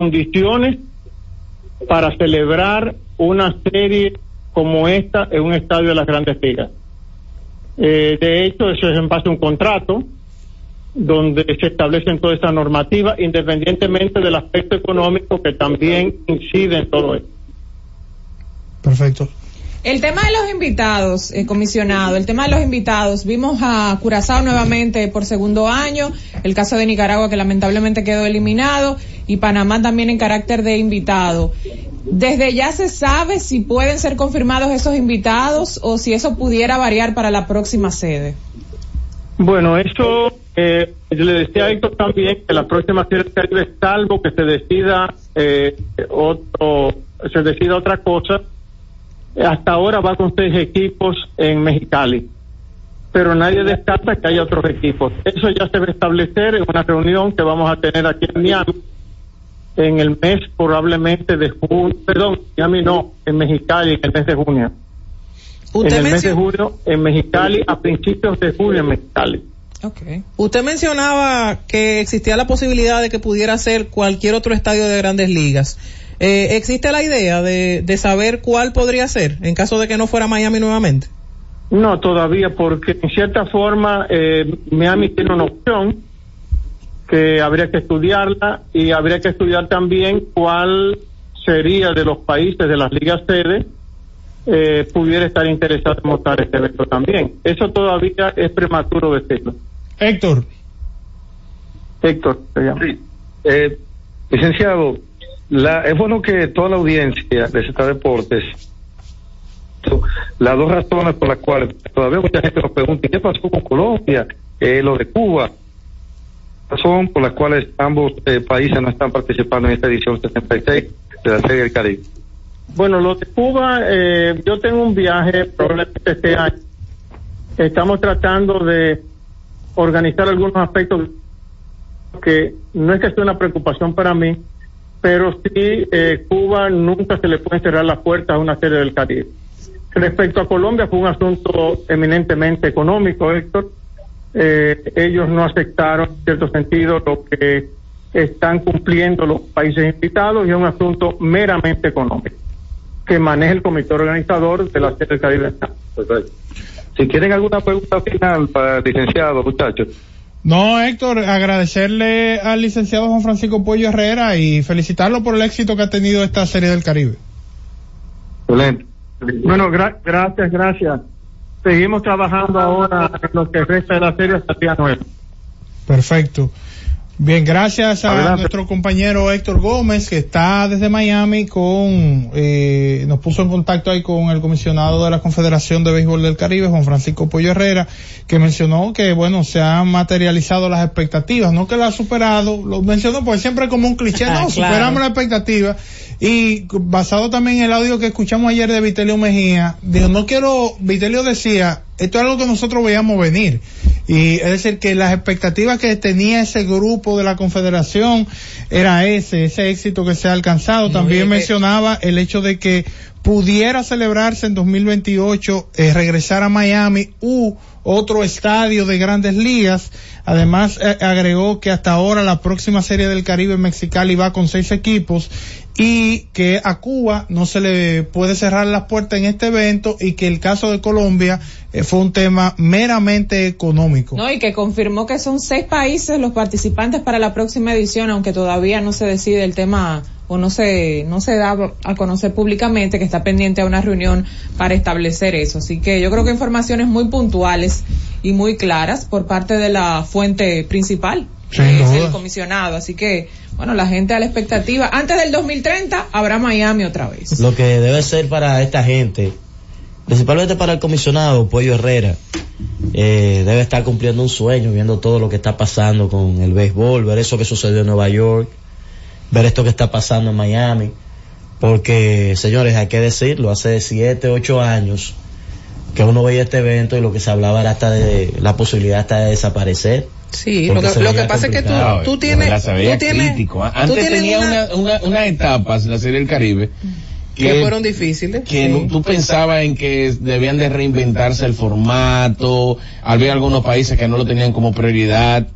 condiciones para celebrar una serie como esta en un estadio de las grandes ligas. Eh, de hecho, eso es en base a un contrato donde se establecen toda esta normativa, independientemente del aspecto económico que también incide en todo esto. Perfecto. El tema de los invitados, eh, comisionado, el tema de los invitados, vimos a Curazao nuevamente por segundo año, el caso de Nicaragua que lamentablemente quedó eliminado y Panamá también en carácter de invitado. Desde ya se sabe si pueden ser confirmados esos invitados o si eso pudiera variar para la próxima sede. Bueno, eso eh, yo le decía a Héctor también que la próxima sede del Caribe, salvo que se decida eh, otro, se decida otra cosa, hasta ahora va con seis equipos en Mexicali, pero nadie descarta que haya otros equipos. Eso ya se va a establecer en una reunión que vamos a tener aquí en Miami en el mes probablemente de junio, perdón, Miami no, en Mexicali en el mes de junio. En el mes de junio en Mexicali, a principios de junio en Mexicali. Okay. Usted mencionaba que existía la posibilidad de que pudiera ser cualquier otro estadio de grandes ligas. Eh, ¿Existe la idea de, de saber cuál podría ser en caso de que no fuera Miami nuevamente? No, todavía, porque en cierta forma eh, Miami tiene una opción que habría que estudiarla y habría que estudiar también cuál sería de los países de las ligas sede eh, pudiera estar interesado en mostrar este evento también. Eso todavía es prematuro decirlo. Héctor. Héctor, sí. eh, licenciado, la, es bueno que toda la audiencia de Z Deportes, las dos razones por las cuales todavía mucha gente nos pregunta, ¿qué pasó con Colombia? Eh, lo de Cuba. Razón por las cuales ambos eh, países no están participando en esta edición 66 de la Serie del Caribe. Bueno, lo de Cuba, eh, yo tengo un viaje probablemente este año. Estamos tratando de organizar algunos aspectos que no es que sea una preocupación para mí, pero sí eh, Cuba nunca se le puede cerrar las puertas a una serie del Caribe. Respecto a Colombia fue un asunto eminentemente económico, Héctor. Eh, ellos no aceptaron, en cierto sentido, lo que están cumpliendo los países invitados y es un asunto meramente económico que maneja el comité organizador de la serie del Caribe. Si quieren alguna pregunta final para el licenciado, muchachos. No, Héctor, agradecerle al licenciado Juan Francisco Pollo Herrera y felicitarlo por el éxito que ha tenido esta serie del Caribe. Excelente. Bueno, gracias, gracias. Seguimos trabajando ahora en lo que resta de la serie hasta el día 9. Perfecto. Bien, gracias a nuestro compañero Héctor Gómez, que está desde Miami con, eh, nos puso en contacto ahí con el comisionado de la Confederación de Béisbol del Caribe, Juan Francisco Pollo Herrera, que mencionó que, bueno, se han materializado las expectativas, no que la ha superado, lo mencionó pues siempre como un cliché, no, superamos la expectativa. Y basado también en el audio que escuchamos ayer de Vitelio Mejía, dijo, no quiero, Vitelio decía, esto es algo que nosotros veíamos venir. Y es decir, que las expectativas que tenía ese grupo de la Confederación era ese, ese éxito que se ha alcanzado. También mencionaba el hecho de que pudiera celebrarse en 2028, eh, regresar a Miami u otro estadio de grandes ligas. Además, eh, agregó que hasta ahora la próxima serie del Caribe en Mexicali va con seis equipos y que a Cuba no se le puede cerrar las puertas en este evento y que el caso de Colombia eh, fue un tema meramente económico. No, y que confirmó que son seis países los participantes para la próxima edición, aunque todavía no se decide el tema o no se, no se da a conocer públicamente que está pendiente a una reunión para establecer eso. Así que yo creo que informaciones muy puntuales y muy claras por parte de la fuente principal, que es el comisionado. Así que, bueno, la gente a la expectativa. Antes del 2030 habrá Miami otra vez. Lo que debe ser para esta gente, principalmente para el comisionado Pollo Herrera, eh, debe estar cumpliendo un sueño, viendo todo lo que está pasando con el béisbol, ver eso que sucedió en Nueva York, ver esto que está pasando en Miami, porque señores, hay que decirlo, hace siete, ocho años que uno veía este evento y lo que se hablaba era hasta de la posibilidad hasta de desaparecer. Sí, lo que, lo que pasa es que tú, tú tienes, tú tienes, Antes tenía una, una, unas etapas la Serie del Caribe que, fueron difíciles. Que tú pensabas en que debían de reinventarse el formato, había algunos países que no lo tenían como prioridad,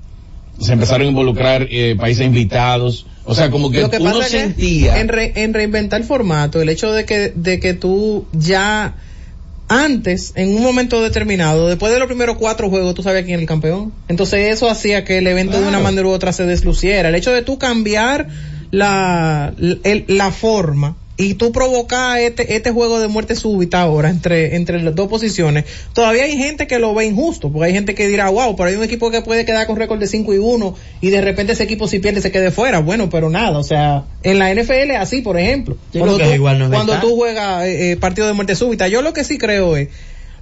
se empezaron a involucrar eh, países invitados, O sea, como que, Lo que uno pasa que sentía. en, re- en reinventar el formato, el hecho de que, de que tú ya antes, en un momento determinado, después de los primeros cuatro juegos, tú sabías quién era el campeón. Entonces eso hacía que el evento de una manera u otra se desluciera. El hecho de tú cambiar la, el- la forma y tú provocar este, este juego de muerte súbita ahora entre, entre las dos posiciones, todavía hay gente que lo ve injusto, porque hay gente que dirá, wow, pero hay un equipo que puede quedar con récord de 5 y 1 y de repente ese equipo si pierde se quede fuera. Bueno, pero nada, o sea, en la NFL es así, por ejemplo. Yo cuando tú, igual no cuando tú juegas eh, eh, partido de muerte súbita, yo lo que sí creo es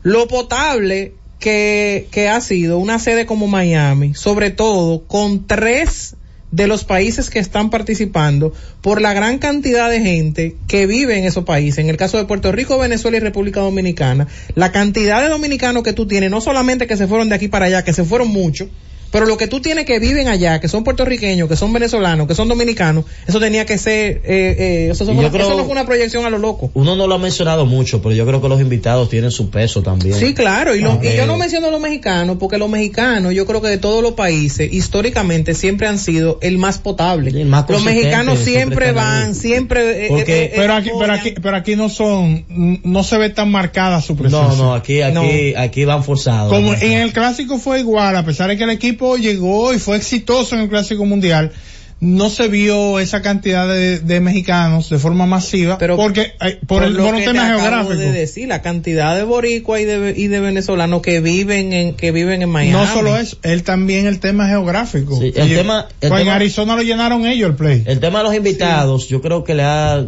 lo potable que, que ha sido una sede como Miami, sobre todo con tres de los países que están participando por la gran cantidad de gente que vive en esos países. En el caso de Puerto Rico, Venezuela y República Dominicana, la cantidad de dominicanos que tú tienes, no solamente que se fueron de aquí para allá, que se fueron muchos, pero lo que tú tienes que viven allá, que son puertorriqueños, que son venezolanos, que son dominicanos, eso tenía que ser, eh, eh, eso, creo- eso no fue una proyección a lo loco. Uno no lo ha mencionado mucho, pero yo creo que los invitados tienen su peso también. Sí, claro, y, lo- y yo no menciono los mexicanos, porque los mexicanos, yo creo que de todos los países, históricamente siempre han sido el más potable. El más los mexicanos siempre van, ahí. siempre... eh, Porque- eh, eh, Pero aquí, pero aquí, pero aquí no son, no se ve tan marcada su presencia. No, no, aquí, aquí, aquí van forzados. Como en el clásico fue igual, a pesar de que el equipo llegó y fue exitoso en el clásico mundial, no se vio esa cantidad de, de mexicanos de forma masiva, Pero porque eh, por, el lo por un que tema te acabo geográfico. de decir, la cantidad de boricua y de, y de venezolanos que viven en, que viven en Miami. No solo eso, él también el tema geográfico. Sí, el Y- tema- el pues en tema- Arizona lo llenaron ellos el play. El tema de los invitados, yo creo que le ha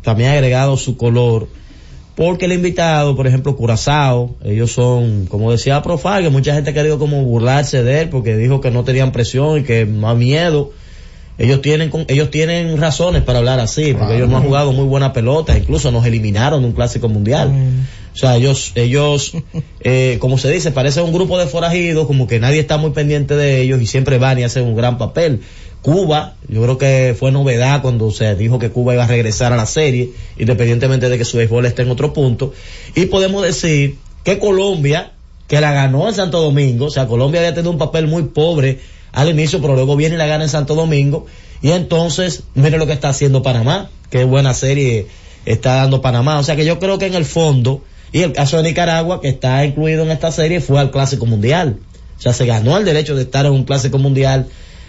también agregado su color. Porque el invitado, por ejemplo, Curazao, ellos son, como decía Profal, que mucha gente ha querido como burlarse de él porque dijo que no tenían presión y que más miedo. Ellos tienen, ellos tienen razones para hablar así, porque ellos no han jugado muy buena pelota, incluso nos eliminaron de un clásico mundial. O sea, ellos, ellos, eh, como se dice, parece un grupo de forajidos, como que nadie está muy pendiente de ellos y siempre van y hacen un gran papel. Cuba, yo creo que fue novedad cuando se dijo que Cuba iba a regresar a la serie, independientemente de que su béisbol esté en otro punto. Y podemos decir que Colombia, que la ganó en Santo Domingo, o sea, Colombia había tenido un papel muy pobre al inicio, pero luego viene y la gana en Santo Domingo. Y entonces, mire lo que está haciendo Panamá, qué buena serie está dando Panamá. O sea que yo creo que en el fondo, y el caso de Nicaragua, que está incluido en esta serie, fue al Clásico Mundial. O sea, se ganó el derecho de estar en un Clásico Mundial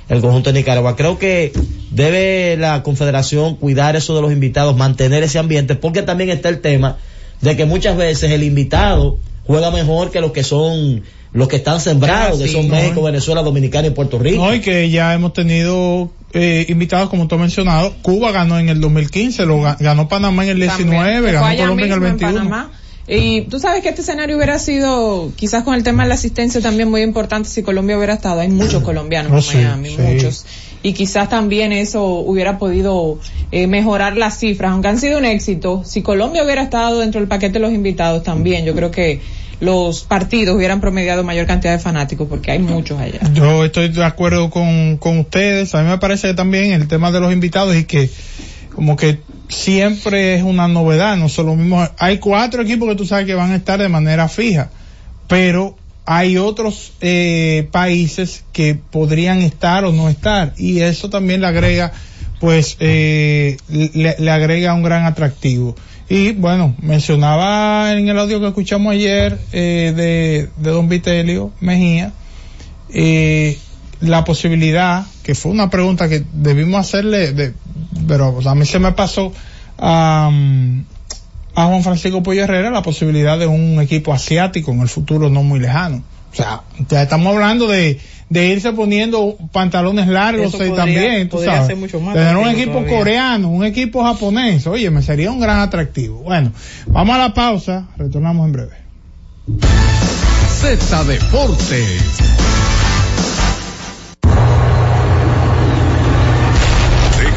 el conjunto de Nicaragua. Creo que debe la Confederación cuidar eso de los invitados, mantener ese ambiente, porque también está el tema de que muchas veces el invitado juega mejor que los que son los que están sembrados, Ah, que son no, México, Venezuela, Dominicana y Puerto Rico. No, y que ya hemos tenido eh, invitados, como tú has mencionado. Cuba ganó en el 2015, lo ga- ganó Panamá en el 19, También, que fue ganó Colombia en el mismo 21. Panamá. Y tú sabes que este escenario hubiera sido, quizás con el tema de la asistencia también muy importante si Colombia hubiera estado. Hay muchos colombianos en Miami, sí. muchos. Y quizás también eso hubiera podido eh, mejorar las cifras, aunque han sido un éxito. Si Colombia hubiera estado dentro del paquete de los invitados también, yo creo que los partidos hubieran promediado mayor cantidad de fanáticos porque hay muchos allá. Yo estoy de acuerdo con, con ustedes. A mí me parece también el tema de los invitados y que como que siempre es una novedad, no son lo mismo. Hay cuatro equipos que tú sabes que van a estar de manera fija, pero hay otros eh, países que podrían estar o no estar y eso también le agrega pues eh, le, le agrega un gran atractivo y bueno mencionaba en el audio que escuchamos ayer eh, de, de don Vitelio Mejía eh, la posibilidad que fue una pregunta que debimos hacerle de, pero a mí se me pasó a, a Juan Francisco Pollo Herrera la posibilidad de un equipo asiático en el futuro no muy lejano. O sea, ya estamos hablando de, de irse poniendo pantalones largos Eso podría- también, tú podría sabes. ser mucho más Tener un equipo todavía. coreano, un equipo japonés, oye, me sería un gran atractivo. Bueno, vamos a la pausa, retornamos en breve. Z Deportes.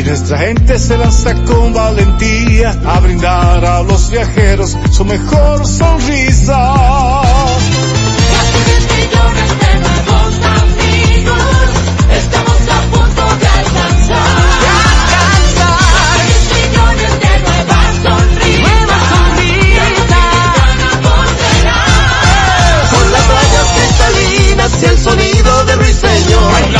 Y nuestra gente se lanza con valentía a brindar a los viajeros su mejor sonrisa. millones de nuevos amigos, estamos a punto de alcanzar. De alcanzar. millones de nuevas sonrisas. Nuevas Con las playas cristalinas y el sonido de ruiseñor.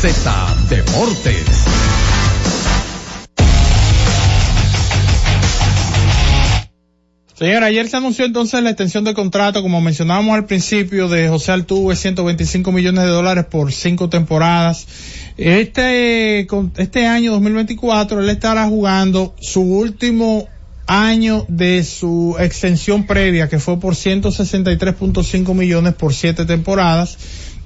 Z Deportes. Señora, ayer se anunció entonces la extensión de contrato, como mencionábamos al principio, de José Altuve, 125 millones de dólares por cinco temporadas. Este, este año 2024, él estará jugando su último año de su extensión previa, que fue por 163.5 millones por siete temporadas.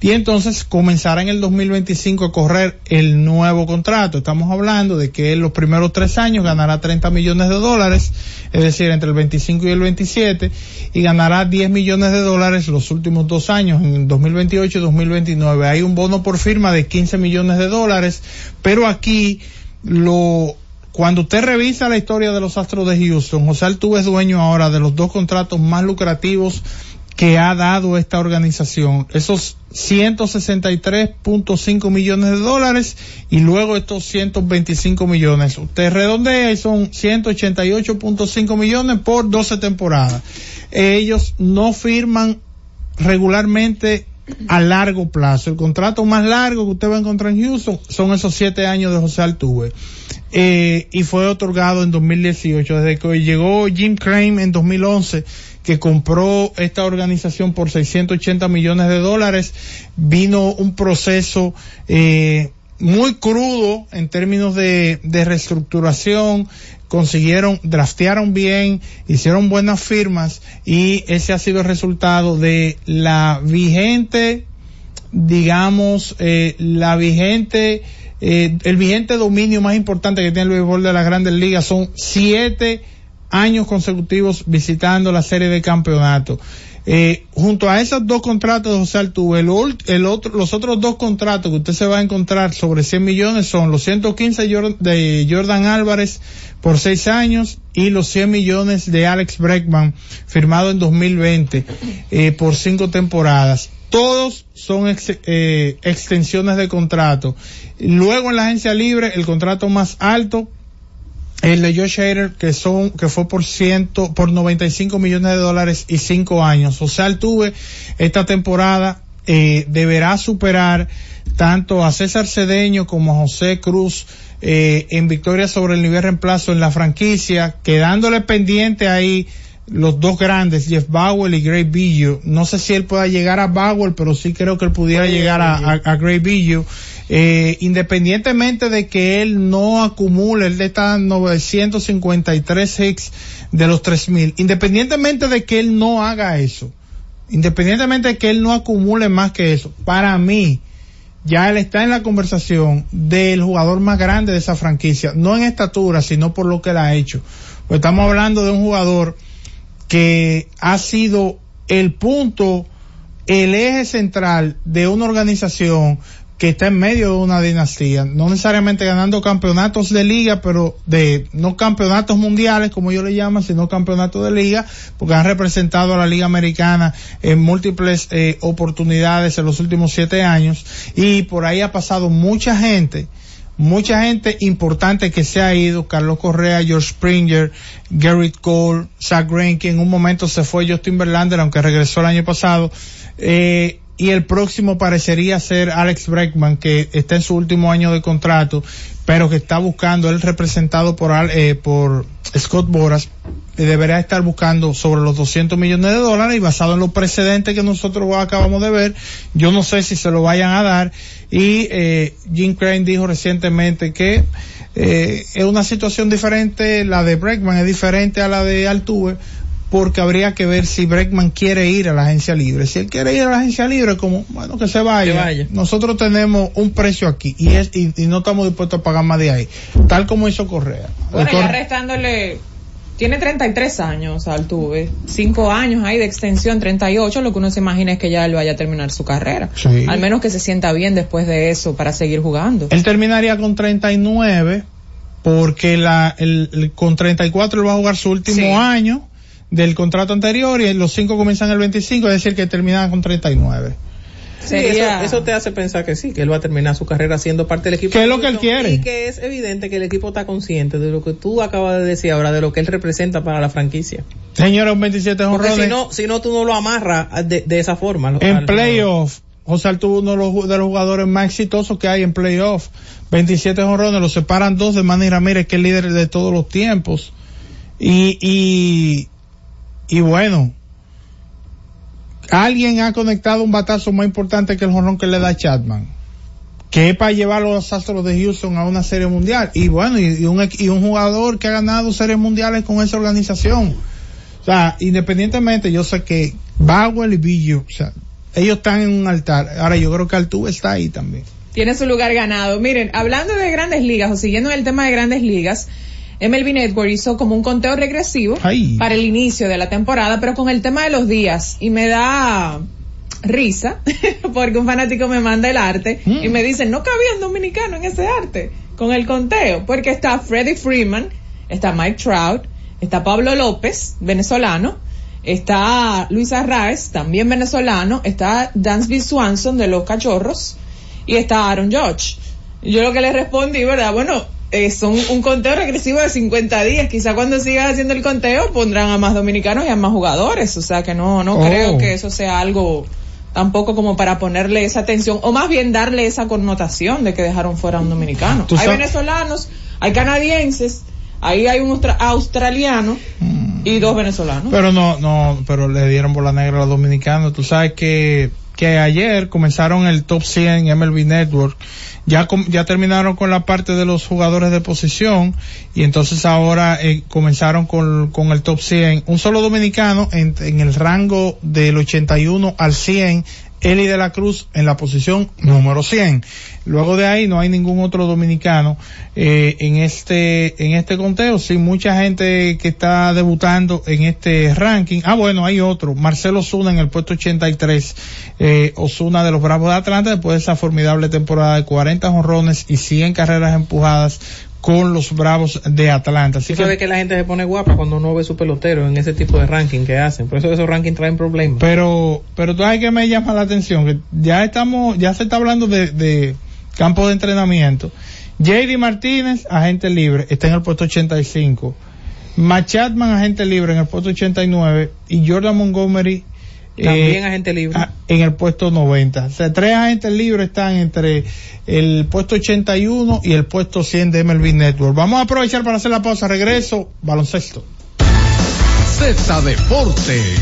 Y entonces comenzará en el 2025 a correr el nuevo contrato. Estamos hablando de que en los primeros tres años ganará 30 millones de dólares, es decir, entre el 25 y el 27, y ganará 10 millones de dólares los últimos dos años, en el 2028 y 2029. Hay un bono por firma de 15 millones de dólares, pero aquí lo, cuando usted revisa la historia de los Astros de Houston, José Altuve es dueño ahora de los dos contratos más lucrativos que ha dado esta organización. Esos 163.5 millones de dólares y luego estos 125 millones. Usted redondea y son 188.5 millones por 12 temporadas. Ellos no firman regularmente a largo plazo. El contrato más largo que usted va a encontrar en Houston son esos siete años de José Altuve. Eh, y fue otorgado en 2018. Desde que llegó Jim Crane en 2011, que compró esta organización por 680 millones de dólares, vino un proceso eh, muy crudo en términos de, reestructuración, consiguieron, draftearon bien, hicieron buenas firmas y ese ha sido el resultado de la vigente, digamos, eh, la vigente, eh, el vigente dominio más importante que tiene el béisbol de las grandes ligas. Son siete años consecutivos visitando la serie de campeonato. Eh, junto a esos dos contratos de José Altuve, el, el otro, los otros dos contratos que usted se va a encontrar sobre 100 millones son los 115 Jor- de Jordan Álvarez por seis años y los 100 millones de Alex Breckman firmado en 2020 eh, por cinco temporadas. Todos son eh, extensiones de contrato. Luego en la agencia libre, el contrato más alto el de Josh Hader que son que fue por ciento por 95 millones de dólares y cinco años o sea tuve esta temporada eh, deberá superar tanto a César Cedeño como a José Cruz eh, en victoria sobre el nivel reemplazo en la franquicia quedándole pendiente ahí los dos grandes, Jeff Bauer y Gray Billo. No sé si él pueda llegar a Bauer, pero sí creo que él pudiera llegar a, a, a Gray. Eh, independientemente de que él no acumule, él está 953 hits de los 3000, independientemente de que él no haga eso, independientemente de que él no acumule más que eso, para mí, ya él está en la conversación del jugador más grande de esa franquicia, no en estatura, sino por lo que él ha hecho. Pues estamos hablando de un jugador que ha sido el punto, el eje central de una organización que está en medio de una dinastía, no necesariamente ganando campeonatos de liga, pero de no campeonatos mundiales como yo le llamo, sino campeonatos de liga, porque han representado a la liga americana en múltiples eh, oportunidades en los últimos siete años. Y por ahí ha pasado mucha gente, mucha gente importante que se ha ido, Carlos Correa, George Springer, Garrett Cole, Zach Greinke, en un momento se fue Justin Verlander, aunque regresó el año pasado, eh, y el próximo parecería ser Alex Breckman, que está en su último año de contrato, pero que está buscando, él representado por, eh, por Scott Boras, deberá estar buscando sobre los 200 millones de dólares y basado en los precedentes que nosotros acabamos de ver, yo no sé si se lo vayan a dar. Y eh, Jim Crane dijo recientemente que eh, es una situación diferente, la de Breckman es diferente a la de Altuve, porque habría que ver si Breckman quiere ir a la agencia libre. Si él quiere ir a la agencia libre, como, bueno, que se vaya. Que vaya. Nosotros tenemos un precio aquí y es y, y no estamos dispuestos a pagar más de ahí, tal como hizo Correa. Bueno, Cor- ya restándole, tiene 33 años Altuve, 5 años ahí de extensión, 38, lo que uno se imagina es que ya él vaya a terminar su carrera. Sí. Al menos que se sienta bien después de eso para seguir jugando. Él terminaría con 39 porque la, el, el- con 34 él va a jugar su último Sí. año del contrato anterior y los cinco comienzan el 25, es decir que terminan con 39. Sí, eso, eso te hace pensar que sí, que él va a terminar su carrera siendo parte del equipo. Que es lo que él quiere. Y que es evidente que el equipo está consciente de lo que tú acabas de decir ahora, de lo que él representa para la franquicia. Señores, un 27 Porque jonrones. si no, si no, tú no lo amarras de, de esa forma. En playoff, José Altuve uno de los, ju- de los jugadores más exitosos que hay en playoff. 27 jonrones, lo separan dos de Manny Ramírez, que es líder de todos los tiempos. Y, y, y bueno, alguien ha conectado un batazo más importante que el jonrón que le da Chapman. Que es para llevar a los Astros de Houston a una serie mundial. Y bueno, y, un, y un jugador que ha ganado series mundiales con esa organización. O sea, independientemente, yo sé que Bauer y Billo, o sea, ellos están en un altar. Ahora yo creo que Altuve está ahí también. Tiene su lugar ganado. Miren, hablando de grandes ligas o siguiendo el tema de grandes ligas, MLB Network hizo como un conteo regresivo Ay. para el inicio de la temporada, pero con el tema de los días. Y me da risa, porque un fanático me manda el arte y me dice, no cabía un dominicano en ese arte, con el conteo, porque está Freddie Freeman, está Mike Trout, está Pablo López, venezolano, está Luis Arraez, también venezolano, está Dansby Swanson de los Cachorros y está Aaron. Y Yo lo que le respondí, ¿verdad? Bueno, eh, son un conteo regresivo de 50 días. Quizá cuando sigas haciendo el conteo pondrán a más dominicanos y a más jugadores. O sea que no, no Oh. creo que eso sea algo tampoco como para ponerle esa atención o más bien darle esa connotación de que dejaron fuera a un dominicano. Hay venezolanos, hay canadienses, ahí hay un austra- australiano y dos venezolanos. Pero no, no, pero le dieron bola negra a los dominicanos. Tú sabes que, que ayer comenzaron el top 100 en MLB Network. Ya, ya terminaron con la parte de los jugadores de posición y entonces ahora eh, comenzaron con, con el top 100. Un solo dominicano en, en el rango del 81 al 100 Eli de la Cruz en la posición número 100. Luego de ahí no hay ningún otro dominicano eh, en este en este conteo. Sí, mucha gente que está debutando en este ranking. Ah, bueno, hay otro. Marcelo Osuna en el puesto 83. Eh, Osuna de los Bravos de Atlanta después de esa formidable temporada de 40 jonrones y 100 carreras empujadas con los Bravos de Atlanta. Así sabes que la gente se pone guapa cuando no ve su pelotero en ese tipo de ranking que hacen. Por eso esos rankings traen problemas. Pero, pero tú sabes que me llama la atención, que ya estamos, ya se está hablando de, de campos de entrenamiento JD Martínez, agente libre, está en el puesto 85. Machatman, agente libre, en el puesto 89. Y Jordan Montgomery, También eh, agente libre. en el puesto 90. O sea, tres agentes libres están entre el puesto 81 y el puesto 100 de MLB Network. Vamos a aprovechar para hacer la pausa. Regreso, baloncesto. Z Deportes.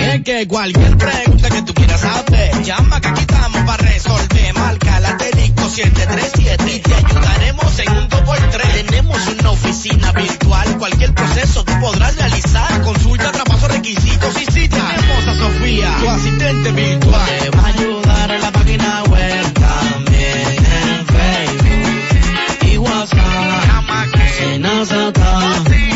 Es que cualquier pregunta que tú quieras saber, llama que aquí estamos para resolver. Marca la asterisco 737 y te ayudaremos en un 2x3. Tenemos una oficina virtual, cualquier proceso tú podrás realizar. Consulta, traspaso, requisitos y cita. Tenemos a Sofía, tu asistente virtual. A ayudar en la página web también en Facebook y WhatsApp.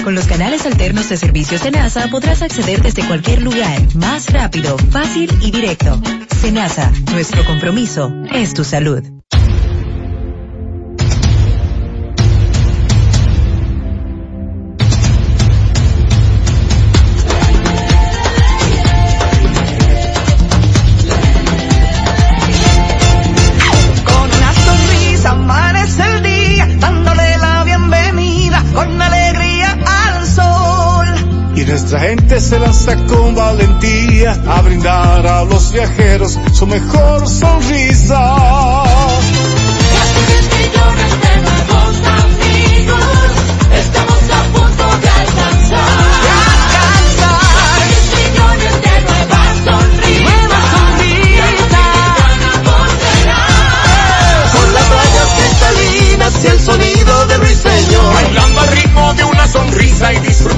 Con los canales alternos de servicios de NASA podrás acceder desde cualquier lugar, más rápido, fácil y directo. Senasa, nuestro compromiso es tu salud. Nuestra gente se lanza con valentía a brindar a los viajeros su mejor sonrisa. Casi 10 millones de nuevos amigos, estamos a punto de alcanzar. De alcanzar. 10 millones de nuevas sonrisas. Nuevas sonrisas. Con las playas cristalinas y el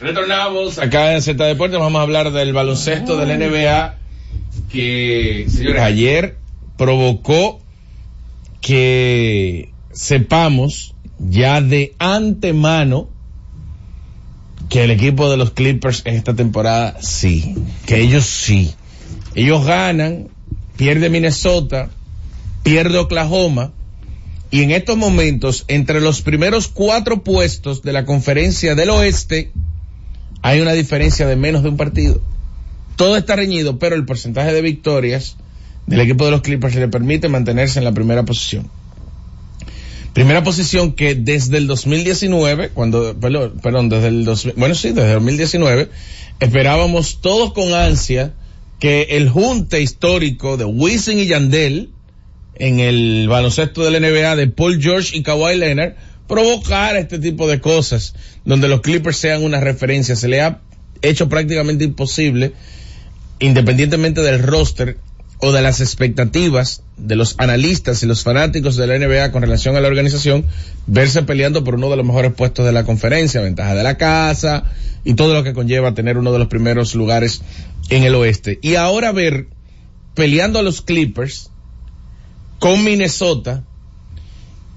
Retornamos acá en Z Deportes, vamos a hablar del baloncesto del NBA que, señores, ayer provocó que sepamos ya de antemano que el equipo de los Clippers en esta temporada sí, que ellos sí. Ellos ganan, pierde Minnesota, pierde Oklahoma, y en estos momentos, entre los primeros cuatro puestos de la conferencia del oeste, hay una diferencia de menos de un partido. Todo está reñido, pero el porcentaje de victorias del equipo de los Clippers le permite mantenerse en la primera posición. Primera posición que desde el 2019, cuando, perdón, desde el 2000, bueno sí, desde el 2019, esperábamos todos con ansia que el junte histórico de Wisin y Yandel en el baloncesto del NBA de Paul George y Kawhi Leonard provocara este tipo de cosas, donde los Clippers sean una referencia. Se le ha hecho prácticamente imposible, independientemente del roster, o de las expectativas de los analistas y los fanáticos de la NBA con relación a la organización, verse peleando por uno de los mejores puestos de la conferencia, ventaja de la casa y todo lo que conlleva tener uno de los primeros lugares en el oeste. Y ahora ver peleando a los Clippers con Minnesota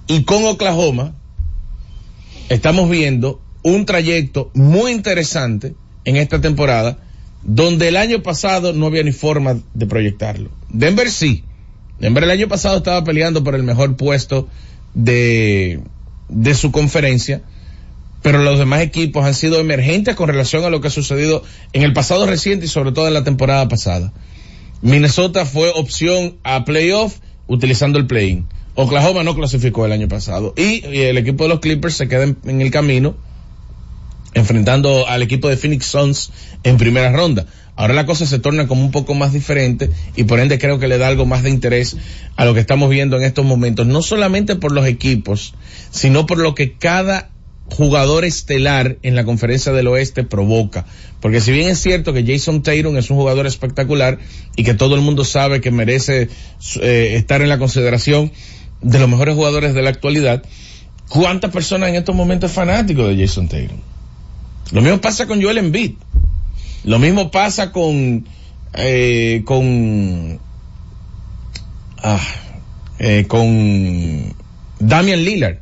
y con Oklahoma, estamos viendo un trayecto muy interesante en esta temporada donde el año pasado no había ni forma de proyectarlo. Denver sí. Denver el año pasado estaba peleando por el mejor puesto de, de su conferencia, pero los demás equipos han sido emergentes con relación a lo que ha sucedido en el pasado reciente y sobre todo en la temporada pasada. Minnesota fue opción a playoff utilizando el play-in. Oklahoma no clasificó el año pasado y, el equipo de los Clippers se queda en, en el camino enfrentando al equipo de Phoenix Suns en primera ronda. Ahora la cosa se torna como un poco más diferente y por ende creo que le da algo más de interés a lo que estamos viendo en estos momentos, no solamente por los equipos, sino por lo que cada jugador estelar en la conferencia del oeste provoca. Porque si bien es cierto que Jason Tatum es un jugador espectacular y que todo el mundo sabe que merece eh, estar en la consideración de los mejores jugadores de la actualidad, ¿cuántas personas en estos momentos es fanático de Jason Tatum? Lo mismo pasa con Joel Embiid. Lo mismo pasa con, eh, con, ah, eh, con Damian Lillard.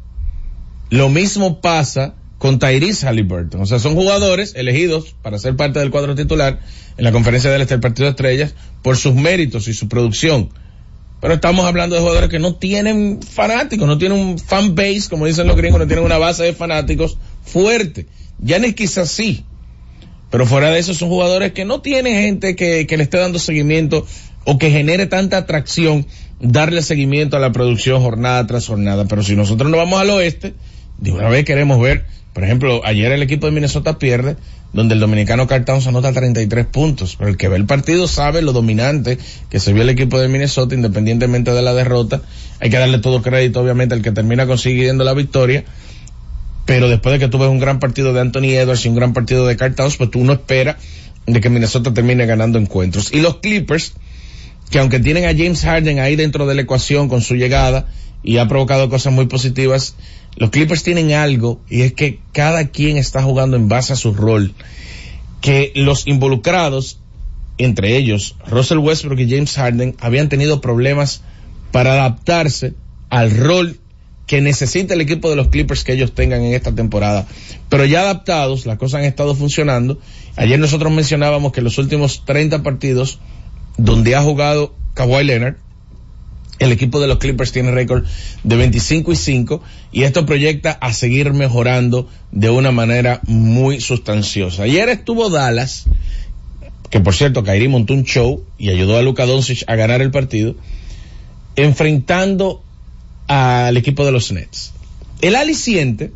Lo mismo pasa con Tyrese Halliburton. O sea, son jugadores elegidos para ser parte del cuadro titular en la conferencia del este Partido de Estrellas por sus méritos y su producción. Pero estamos hablando de jugadores que no tienen fanáticos, no tienen un fan base, como dicen los gringos, no tienen una base de fanáticos fuerte. Yanis quizás sí, pero fuera de eso son jugadores que no tienen gente que, le esté dando seguimiento o que genere tanta atracción darle seguimiento a la producción jornada tras jornada. Pero si nosotros nos vamos al oeste, de una vez queremos ver, por ejemplo, ayer el equipo de Minnesota pierde, donde el dominicano Carl Towns anota 33 puntos, pero el que ve el partido sabe lo dominante que se vio el equipo de Minnesota independientemente de la derrota. Hay que darle todo crédito, obviamente, al que termina consiguiendo la victoria pero después de que tú ves un gran partido de Anthony Edwards y un gran partido de Carl Towns, pues tú no esperas de que Minnesota termine ganando encuentros. Y los Clippers, que aunque tienen a James Harden ahí dentro de la ecuación con su llegada y ha provocado cosas muy positivas, los Clippers tienen algo y es que cada quien está jugando en base a su rol. Que los involucrados, entre ellos Russell Westbrook y James Harden, habían tenido problemas para adaptarse al rol que necesita el equipo de los Clippers que ellos tengan en esta temporada. Pero ya adaptados, las cosas han estado funcionando. Ayer nosotros mencionábamos que los últimos 30 partidos donde ha jugado Kawhi Leonard, el equipo de los Clippers tiene récord de 25 y 5 y esto proyecta a seguir mejorando de una manera muy sustanciosa. Ayer estuvo Dallas, que por cierto Kairi montó un show y ayudó a Luka Doncic a ganar el partido, enfrentando al equipo de los Nets. El aliciente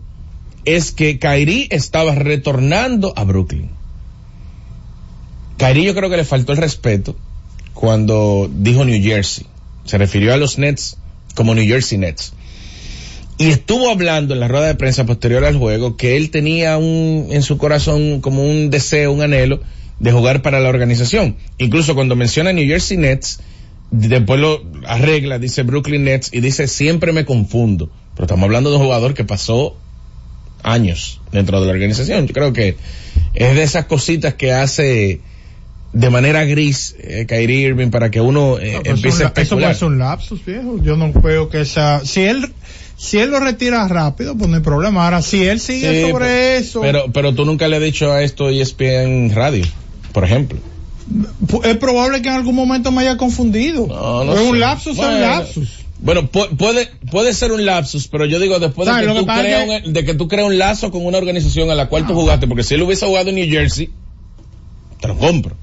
es que Kairi estaba retornando a Brooklyn. Kairi yo creo que le faltó el respeto cuando dijo New Jersey. Se refirió a los Nets como New Jersey Nets. Y estuvo hablando en la rueda de prensa posterior al juego que él tenía un, en su corazón como un deseo, un anhelo de jugar para la organización. Incluso cuando menciona New Jersey Nets, después lo arregla, dice Brooklyn Nets y dice siempre me confundo. Pero estamos hablando de un jugador que pasó años dentro de la organización. Yo creo que es de esas cositas que hace de manera gris eh, Kyrie Irving para que uno eh, No, empiece eso, a eso especular. puede ser un lapsus, viejo. Yo no creo que sea. Si él, si él lo retira rápido, pues no hay problema. Ahora, si él sigue Sí, sobre pero- eso, Pero, pero tú nunca le has dicho a esto ESPN Radio, por ejemplo. es probable que en algún momento me haya confundido. No, no es un lapsus, es un Bueno, lapsus. Bueno, pu- puede, puede ser un lapsus, pero yo digo después de que, tú creas un, de que tú creas un lazo con una organización a la cual tú jugaste, porque si él hubiese jugado en New Jersey, te lo compro.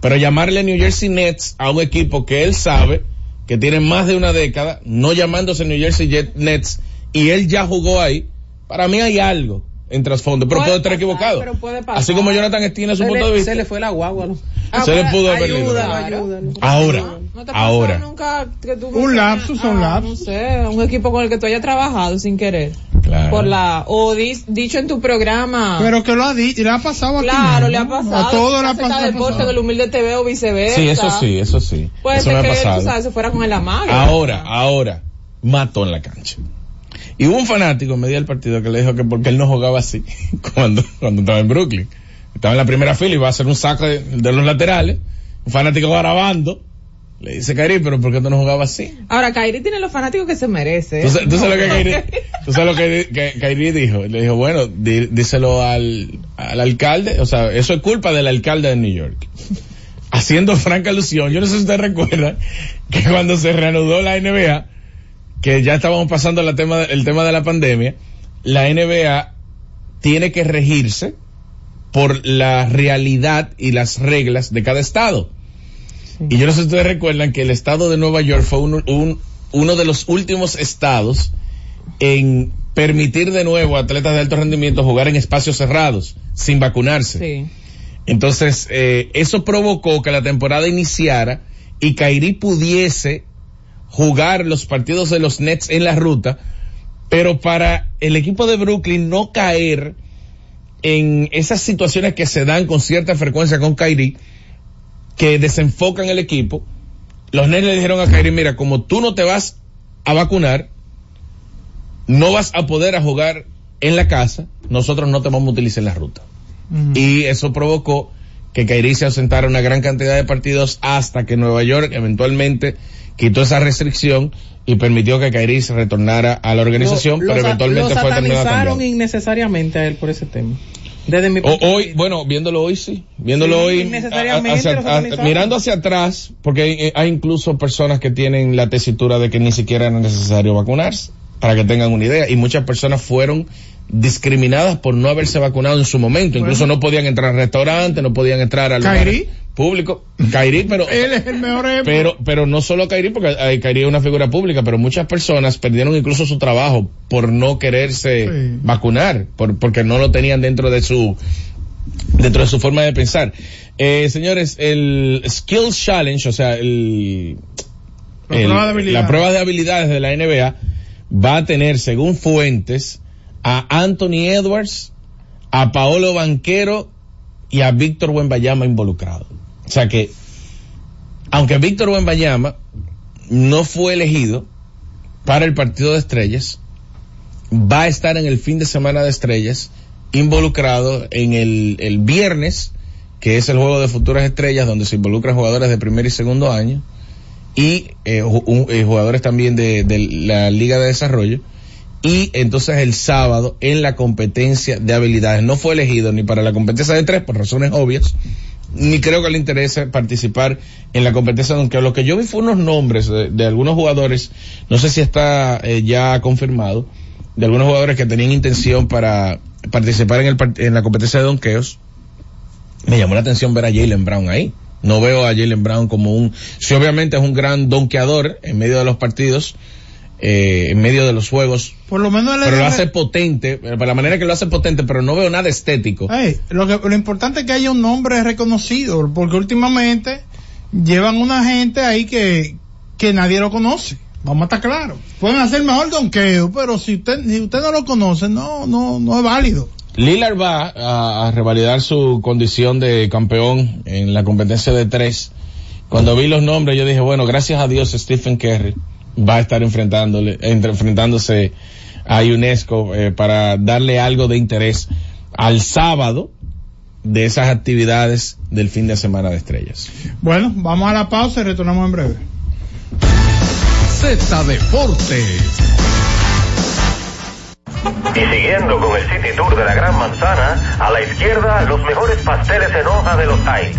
Pero llamarle New Jersey Nets a un equipo que él sabe que tiene más de una década, no llamándose New Jersey Nets, y él ya jugó ahí, para mí hay algo en trasfondo, pero Puede puedo estar pasar, equivocado. pero puede pasar. Así como Jonathan tiene su Se punto le- de vista. Se le fue la guagua. ¿no? Se le pudo haber ayúdalo. Ahora, ¿No te ahora. nunca que tú Un lapsus, un Ah, lapsus. No sé, un equipo con el que tú hayas trabajado sin querer. Claro. Por la, o dis- dicho en tu programa. Pero que lo ha dicho, le ha pasado aquí. claro, mismo. le ha pasado. A todo le ha pasado. deporte del humilde TV o viceversa. Sí, eso sí, eso sí. Puede eso ser me ha que tú sabes, se fuera con el amague. Ahora, ahora, mató en la cancha. Y hubo un fanático en medio del partido que le dijo que porque él no jugaba así cuando, cuando estaba en Brooklyn. Estaba en la primera fila y iba a hacer un saco de, de los laterales. Un fanático grabando. Le dice, Kairi, pero ¿por qué tú no jugabas así? Ahora, Kairi tiene los fanáticos que se merece. ¿Tú, sa- tú sabes lo que Kairi, tú sabes lo que, Kairi dijo? Le dijo, bueno, díselo al, al alcalde. O sea, eso es culpa del alcalde de New York. Haciendo franca alusión. Yo no sé si ustedes recuerdan que cuando se reanudó la NBA, que ya estábamos pasando la tema, el tema de la pandemia, la NBA tiene que regirse por la realidad y las reglas de cada estado. Y yo no sé si ustedes recuerdan que el estado de Nueva York fue un- un- uno de los últimos estados en permitir de nuevo a atletas de alto rendimiento jugar en espacios cerrados sin vacunarse. Sí. Entonces, eh, eso provocó que la temporada iniciara y Kairi pudiese jugar los partidos de los Nets en la ruta, pero para el equipo de Brooklyn no caer en esas situaciones que se dan con cierta frecuencia con Kairi, que desenfocan el equipo, los Nets le dijeron a Kairi, mira, como tú no te vas a vacunar, no vas a poder a jugar en la casa, nosotros no te vamos a utilizar en la ruta. Y eso provocó que Kairi se ausentara una gran cantidad de partidos hasta que Nueva York eventualmente quitó esa restricción y permitió que Kairi se retornara a la organización, Lo- pero eventualmente fue cambiando. innecesariamente a él por ese tema. Desde mi O- hoy, bueno, viéndolo hoy sí, viéndolo Sí, hoy, hacia- a- mirando hacia atrás, porque hay, hay incluso personas que tienen la tesitura de que ni siquiera era necesario vacunarse, para que tengan una idea, y muchas personas fueron discriminadas por no haberse vacunado en su momento, incluso no podían entrar al restaurante, no podían entrar al público, Kairi, pero Él es el mejor ejemplo. pero, pero no solo Kairi, porque eh, Kairi es una figura pública, pero muchas personas perdieron incluso su trabajo por no quererse Sí. vacunar, por, porque no lo tenían dentro de su, dentro de su forma de pensar. Eh, señores, el Skills Challenge, o sea, el, La el- prueba de habilidades. la prueba de habilidades de la NBA va a tener, según fuentes, a Anthony Edwards, a Paolo Banquero y a Víctor Wembayama involucrados. O sea que, aunque Víctor Wembayama no fue elegido para el partido de estrellas, va a estar en el fin de semana de estrellas involucrado en el, el viernes, que es el juego de futuras estrellas, donde se involucran jugadores de primer y segundo año, y eh, eh, jugadores también de la Liga de Desarrollo, y entonces el sábado en la competencia de habilidades. No fue elegido ni para la competencia de tres por razones obvias, ni creo que le interese participar en la competencia, aunque lo que yo vi fue unos nombres de, de algunos jugadores, no sé si está eh, ya confirmado, de algunos jugadores que tenían intención para participar en, el, en la competencia de donkeos. Me llamó la atención ver a Jalen Brown ahí. No veo a Jalen Brown como un, si obviamente es un gran donkeador en medio de los partidos, eh, en medio de los juegos, Por lo menos pero lo hace potente, eh, por la manera que lo hace potente, pero no veo nada estético. Lo, que, lo importante es que haya un nombre reconocido, porque últimamente llevan una gente ahí que, que nadie lo conoce. Vamos a estar claros. Pueden hacer mejor donqueo, pero si usted, si usted no lo conoce, no, no, no es válido. Lillard va a, a revalidar su condición de campeón en la competencia de tres. Cuando vi los nombres, yo dije, bueno, gracias a Dios Stephen Curry va a estar enfrentándole, entre- enfrentándose a UNESCO eh, para darle algo de interés al sábado de esas actividades del fin de semana de estrellas. Bueno, vamos a la pausa y retornamos en breve. Z Deportes. Y siguiendo con el City Tour de la Gran Manzana, a la izquierda los mejores pasteles en hoja de los Heights.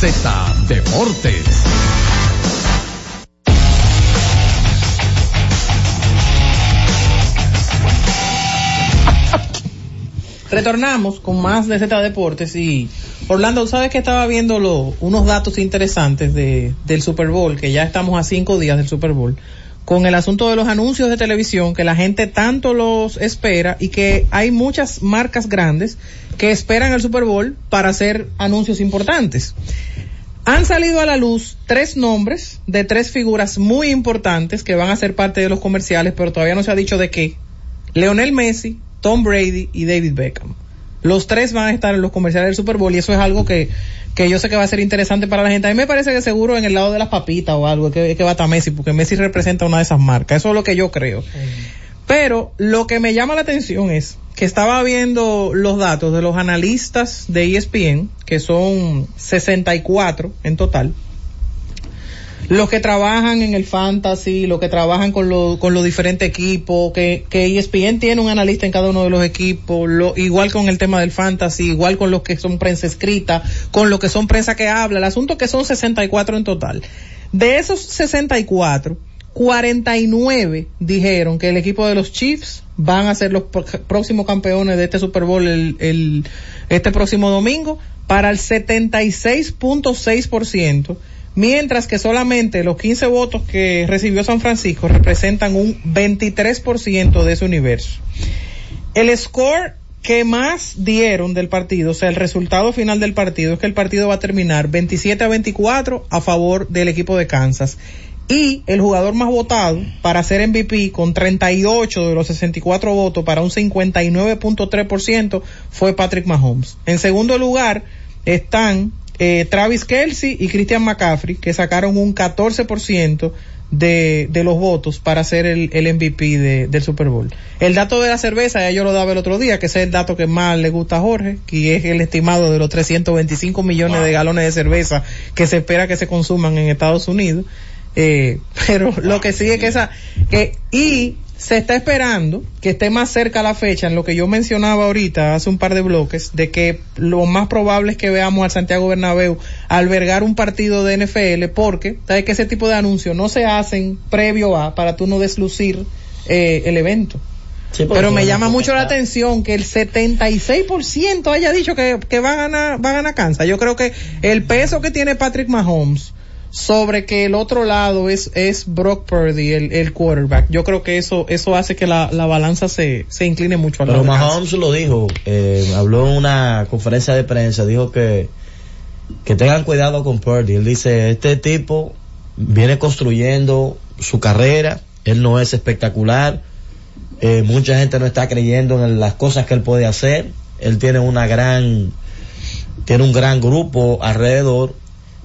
Z Deportes. Retornamos con más de Z Deportes y Orlando, ¿sabes que estaba viendo lo- unos datos interesantes de, del Super Bowl, que ya estamos a cinco días del Super Bowl, con el asunto de los anuncios de televisión, que la gente tanto los espera y que hay muchas marcas grandes que esperan el Super Bowl para hacer anuncios importantes. Han salido a la luz tres nombres de tres figuras muy importantes que van a ser parte de los comerciales, pero todavía no se ha dicho de qué. Leonel Messi, Tom Brady y David Beckham. Los tres van a estar en los comerciales del Super Bowl y eso es algo que, que yo sé que va a ser interesante para la gente. A mí me parece que seguro en el lado de las papitas o algo que, que va a estar Messi, porque Messi representa una de esas marcas. Eso es lo que yo creo. Pero lo que me llama la atención es que estaba viendo los datos de los analistas de ESPN, que son 64 en total, los que trabajan en el fantasy, los que trabajan con, lo- con los diferentes equipos, que, que ESPN tiene un analista en cada uno de los equipos, lo, igual con el tema del fantasy, igual con los que son prensa escrita, con los que son prensa que habla, el asunto es que son 64 en total. De esos 64, 49 dijeron que el equipo de los Chiefs van a ser los próximos campeones de este Super Bowl este próximo domingo para el 76.6%, mientras que solamente los 15 votos que recibió San Francisco representan un 23% de ese universo. El score que más dieron del partido, o sea, el resultado final del partido es que el partido va a terminar 27 a 24 a favor del equipo de Kansas. Y el jugador más votado para ser MVP con 38 de los 64 votos para un 59.3% fue Patrick Mahomes. En segundo lugar están eh, Travis Kelsey y Christian McCaffrey que sacaron un 14% de, de los votos para ser el, el MVP de- del Super Bowl. El dato de la cerveza, ya yo lo daba el otro día, que ese es el dato que más le gusta a Jorge, que es el estimado de los 325 millones de galones de cerveza que se espera que se consuman en Estados Unidos. Eh, pero lo que sí es que esa, que, y se está esperando que esté más cerca la fecha en lo que yo mencionaba ahorita hace un par de bloques de que lo más probable es que veamos al Santiago Bernabéu albergar un partido de NFL porque sabes que ese tipo de anuncios no se hacen previo a para tú no deslucir eh, el evento porque pero me llama mucho la atención que el 76% haya dicho que, que va a ganar, va a ganar Kansas. Yo creo que el peso que tiene Patrick Mahomes sobre que el otro lado es, es Brock Purdy, el, el quarterback. Yo creo que eso, eso hace que la, la balanza se, se incline mucho al Pero lado. Mahomes lo dijo, eh, habló en una conferencia de prensa, dijo que, que tengan cuidado con Purdy. Él dice, este tipo viene construyendo su carrera, él no es espectacular, eh, mucha gente no está creyendo en las cosas que él puede hacer, él tiene una gran, tiene un gran grupo alrededor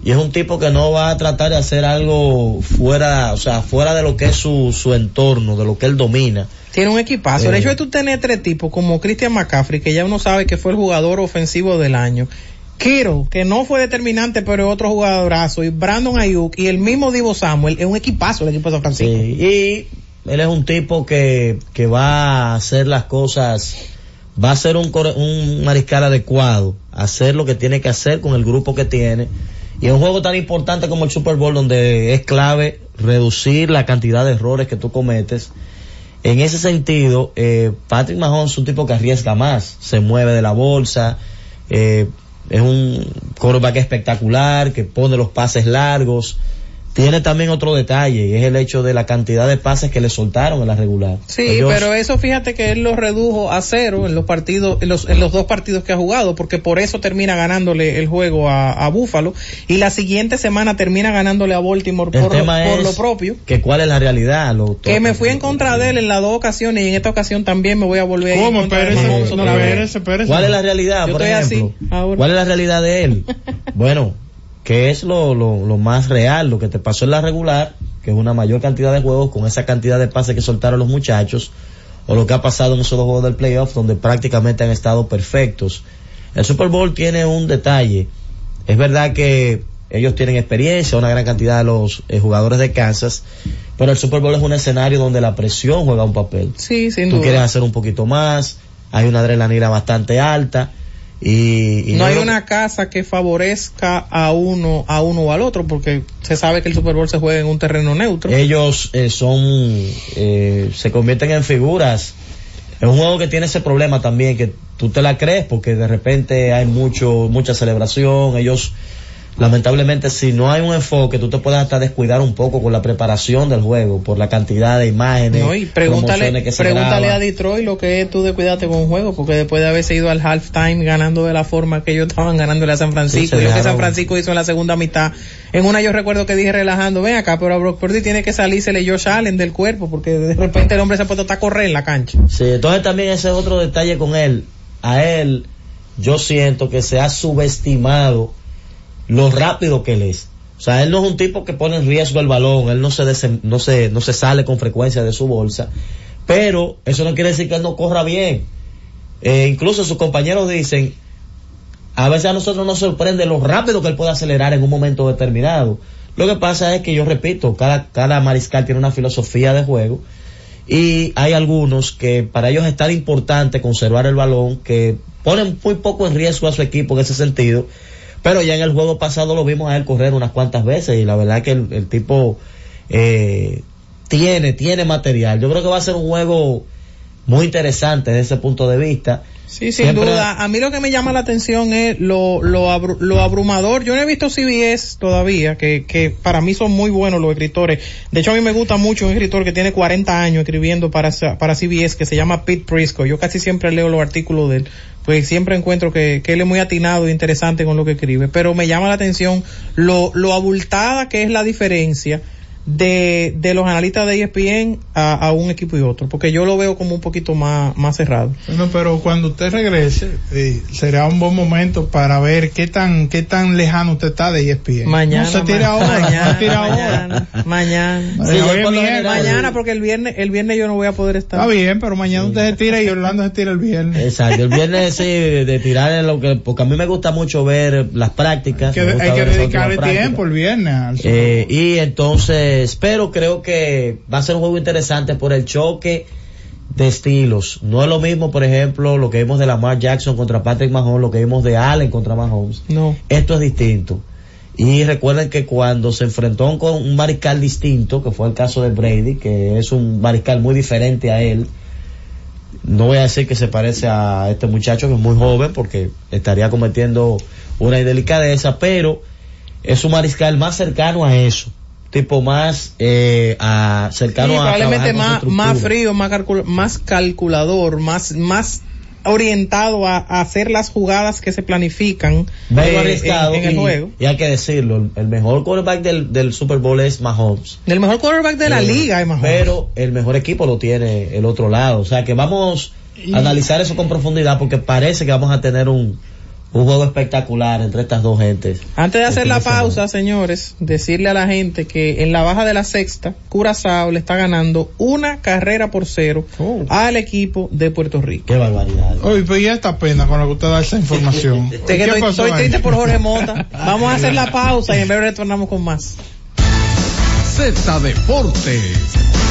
y es un tipo que no va a tratar de hacer algo fuera, o sea, fuera de lo que es su, su entorno, de lo que él domina. Tiene un equipazo. El Eh. hecho de tú tener tres tipos como Christian McCaffrey, que ya uno sabe que fue el jugador ofensivo del año. Kiro, que no fue determinante, pero es otro jugadorazo. Y Brandon Ayuk y el mismo Divo Samuel. Es un equipazo el equipo de San Francisco. Sí, y él es un tipo que, que va a hacer las cosas, va a ser un, un mariscal adecuado, hacer lo que tiene que hacer con el grupo que tiene. Y en un juego tan importante como el Super Bowl, donde es clave reducir la cantidad de errores que tú cometes, en ese sentido, eh, Patrick Mahomes es un tipo que arriesga más, se mueve de la bolsa, eh, es un quarterback espectacular, que pone los pases largos. Tiene también otro detalle, y es el hecho de la cantidad de pases que le soltaron en la regular. Sí, pero eso fíjate que él lo redujo a cero en los partidos, en los, en los dos partidos que ha jugado, porque por eso termina ganándole el juego a, a Buffalo y la siguiente semana termina ganándole a Baltimore el por, tema por es lo propio. que cuál es la realidad. Lo- Que me fui en contra de él en las dos ocasiones y en esta ocasión también me voy a volver a ir en ¿Cómo? no, espérese. ¿Cuál es la realidad, Yo por estoy así ejemplo? ahora. ¿Cuál es la realidad de él? bueno, que es lo, lo, lo más real, lo que te pasó en la regular, que es una mayor cantidad de juegos con esa cantidad de pases que soltaron los muchachos, o lo que ha pasado en esos dos juegos del playoff donde prácticamente han estado perfectos. El Super Bowl tiene un detalle. Es verdad que ellos tienen experiencia, una gran cantidad de los eh, jugadores de Kansas, pero el Super Bowl es un escenario donde la presión juega un papel. Sí, sin Tú duda. quieres hacer un poquito más, hay una adrenalina bastante alta y, y no hay una casa que favorezca a uno a uno o al otro porque se sabe que el Super Bowl se juega en un terreno neutro. ellos eh, son eh, se convierten en figuras es un juego que tiene ese problema también que tú te la crees porque de repente hay mucho mucha celebración ellos lamentablemente si no hay un enfoque tú te puedes hasta descuidar un poco con la preparación del juego por la cantidad de imágenes No, y pregúntale, que se pregúntale a Detroit lo que es tú de cuidarte con un juego, porque después de haberse ido al halftime ganando de la forma que ellos estaban ganándole a San Francisco, Sí, y lo que San Francisco hizo en la segunda mitad, en una yo recuerdo que dije relajando, ven acá, pero a Brock Purdy tiene que salírsele Josh Allen del cuerpo, porque de repente el hombre se ha puesto a correr en la cancha. Sí, entonces también ese es otro detalle con él. A él, yo siento que se ha subestimado lo rápido que él es. O sea, él no es un tipo que pone en riesgo el balón, él no se, no se, no se sale con frecuencia de su bolsa, pero eso no quiere decir que él no corra bien. Eh, incluso sus compañeros dicen, a veces a nosotros nos sorprende lo rápido que él puede acelerar en un momento determinado. Lo que pasa es que yo repito, cada, cada mariscal tiene una filosofía de juego y hay algunos que para ellos es tan importante conservar el balón que ponen muy poco en riesgo a su equipo en ese sentido. Pero ya en el juego pasado lo vimos a él correr unas cuantas veces y la verdad que el, el tipo eh, tiene, tiene material. Yo creo que va a ser un juego muy interesante desde ese punto de vista. Sí, sin Siempre- duda. A mí lo que me llama la atención es lo, lo, abru- lo abrumador. Yo no he visto CBS todavía, que, que para mí son muy buenos los escritores. De hecho, a mí me gusta mucho un escritor que tiene 40 años escribiendo para, para CBS, que se llama Pete Prisco. Yo casi siempre leo los artículos de él, pues siempre encuentro que, que él es muy atinado e interesante con lo que escribe. Pero me llama la atención lo, lo abultada que es la diferencia de, de los analistas de ESPN a, a un equipo y otro, porque yo lo veo como un poquito más, más cerrado. Bueno, pero cuando usted regrese, eh, será un buen momento para ver qué tan qué tan lejano usted está de ESPN. Mañana, No se tira ma- ahora, mañana, no se tira mañana, ahora. mañana. Sí, mañana porque el viernes, el viernes yo no voy a poder estar. Está bien, pero mañana usted se tira y Orlando se tira el viernes. Exacto, el viernes sí, de tirar en lo que, porque a mí me gusta mucho ver las prácticas. Que hay que ver esas dedicarle tiempo el viernes. Eh, y entonces, pero creo que va a ser un juego interesante por el choque de estilos. No es lo mismo, por ejemplo, lo que vimos de Lamar Jackson contra Patrick Mahomes, lo que vimos de Allen contra Mahomes. No. Esto es distinto. Y recuerden que cuando se enfrentó con un mariscal distinto, que fue el caso de Brady, que es un mariscal muy diferente a él, no voy a decir que se parece a este muchacho que es muy joven porque estaría cometiendo una indelicadeza, pero es un mariscal más cercano a eso, tipo más eh, a, cercano Sí, a probablemente más, frío, más, calcul- más calculador, más, más orientado a, a hacer las jugadas que se planifican eh, en, en el y, juego. y hay que decirlo, el, el mejor quarterback del, del Super Bowl es Mahomes. El mejor quarterback de la Eh, liga es Mahomes. Pero el mejor equipo lo tiene el otro lado. O sea que vamos a analizar eso con profundidad porque parece que vamos a tener un, un juego espectacular entre estas dos gentes. Antes de hacer la pausa, señores, decirle a la gente que en la baja de la sexta, Curazao le está ganando una carrera por cero al equipo de Puerto Rico. Qué barbaridad. Oye, pues ya está pena con lo que usted da esa información. Que ¿Qué estoy, estoy triste por Jorge Mota. Vamos a hacer la pausa y en breve retornamos con más. Z Deportes.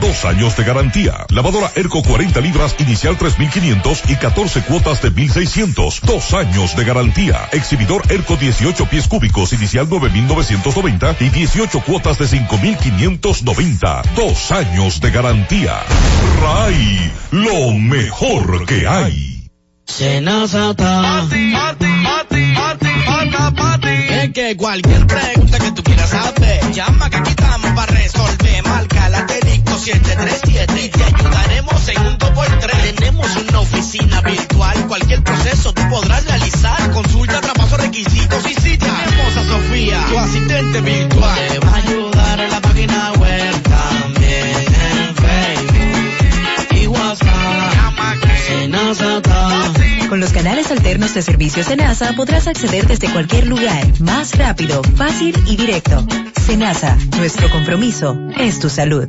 dos años de garantía. Lavadora Erco 40 libras inicial 3500 y 14 cuotas de 1600, dos años de garantía. Exhibidor Erco 18 pies cúbicos inicial 9990 y 18 cuotas de 5590, dos años de garantía. Ray, lo mejor que hay. Senazata. Es que cualquier pregunta que tú quieras saber, llama que aquí estamos para resolver. Marca la 737 y te ayudaremos en un 2x3. Tenemos una oficina virtual, cualquier proceso tú podrás realizar. Consulta, traspaso, requisitos y si tenemos a Sofía, tu asistente virtual. Te va a ayudar en la página web también en Facebook y WhatsApp. Con los canales alternos de servicios Senasa podrás acceder desde cualquier lugar, más rápido, fácil y directo. Senasa, nuestro compromiso es tu salud.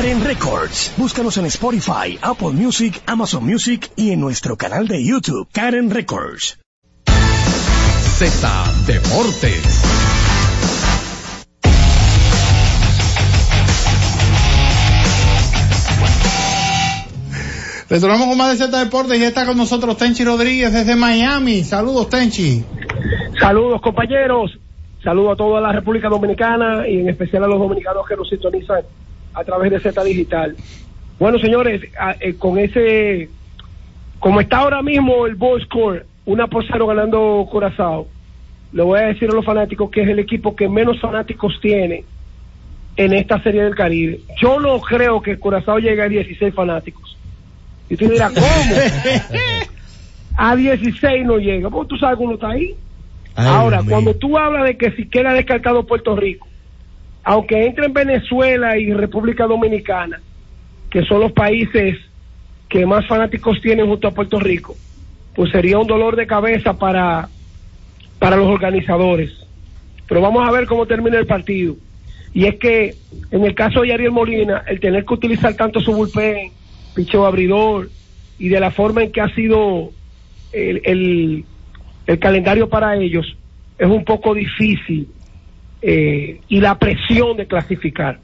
Karen Records. Búscanos en Spotify, Apple Music, Amazon Music y en nuestro canal de YouTube, Karen Records. Z Deportes. Retornamos con más de Z Deportes y está con nosotros Tenchi Rodríguez desde Miami. Saludos, Tenchi. Saludos compañeros, saludos a toda la República Dominicana y en especial a los dominicanos que nos sintonizan a través de Z Digital. Bueno señores, a- eh, con ese, como está ahora mismo el ball score, una por cero ganando Curazao, le voy a decir a los fanáticos que es el equipo que menos fanáticos tiene en esta serie del Caribe. Yo no creo que Curazao llegue a 16 fanáticos. Y tú dirás, ¿cómo? a 16 no llega, porque tú sabes que uno está ahí. Ay, Ahora, cuando tú hablas de que si queda descartado Puerto Rico, aunque entre en Venezuela y República Dominicana, que son los países que más fanáticos tienen junto a Puerto Rico, pues sería un dolor de cabeza para, para los organizadores. Pero vamos a ver cómo termina el partido. Y es que en el caso de Ariel Molina, el tener que utilizar tanto su bullpen, picheo abridor, y de la forma en que ha sido el, el, el calendario para ellos, es un poco difícil. Eh, y la presión de clasificar.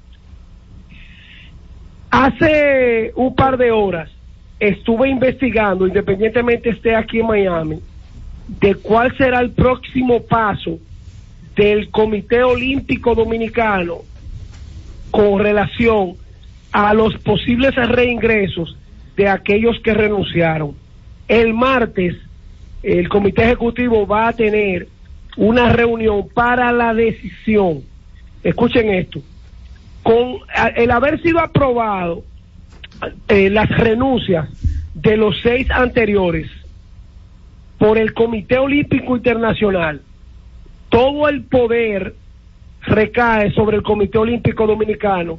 Hace un par de horas estuve investigando, independientemente esté aquí en Miami, de cuál será el próximo paso del Comité Olímpico Dominicano con relación a los posibles reingresos de aquellos que renunciaron. El martes el comité ejecutivo va a tener una reunión para la decisión. Escuchen esto. Con el haber sido aprobado eh, las renuncias de los seis anteriores por el Comité Olímpico Internacional, todo el poder recae sobre el Comité Olímpico Dominicano,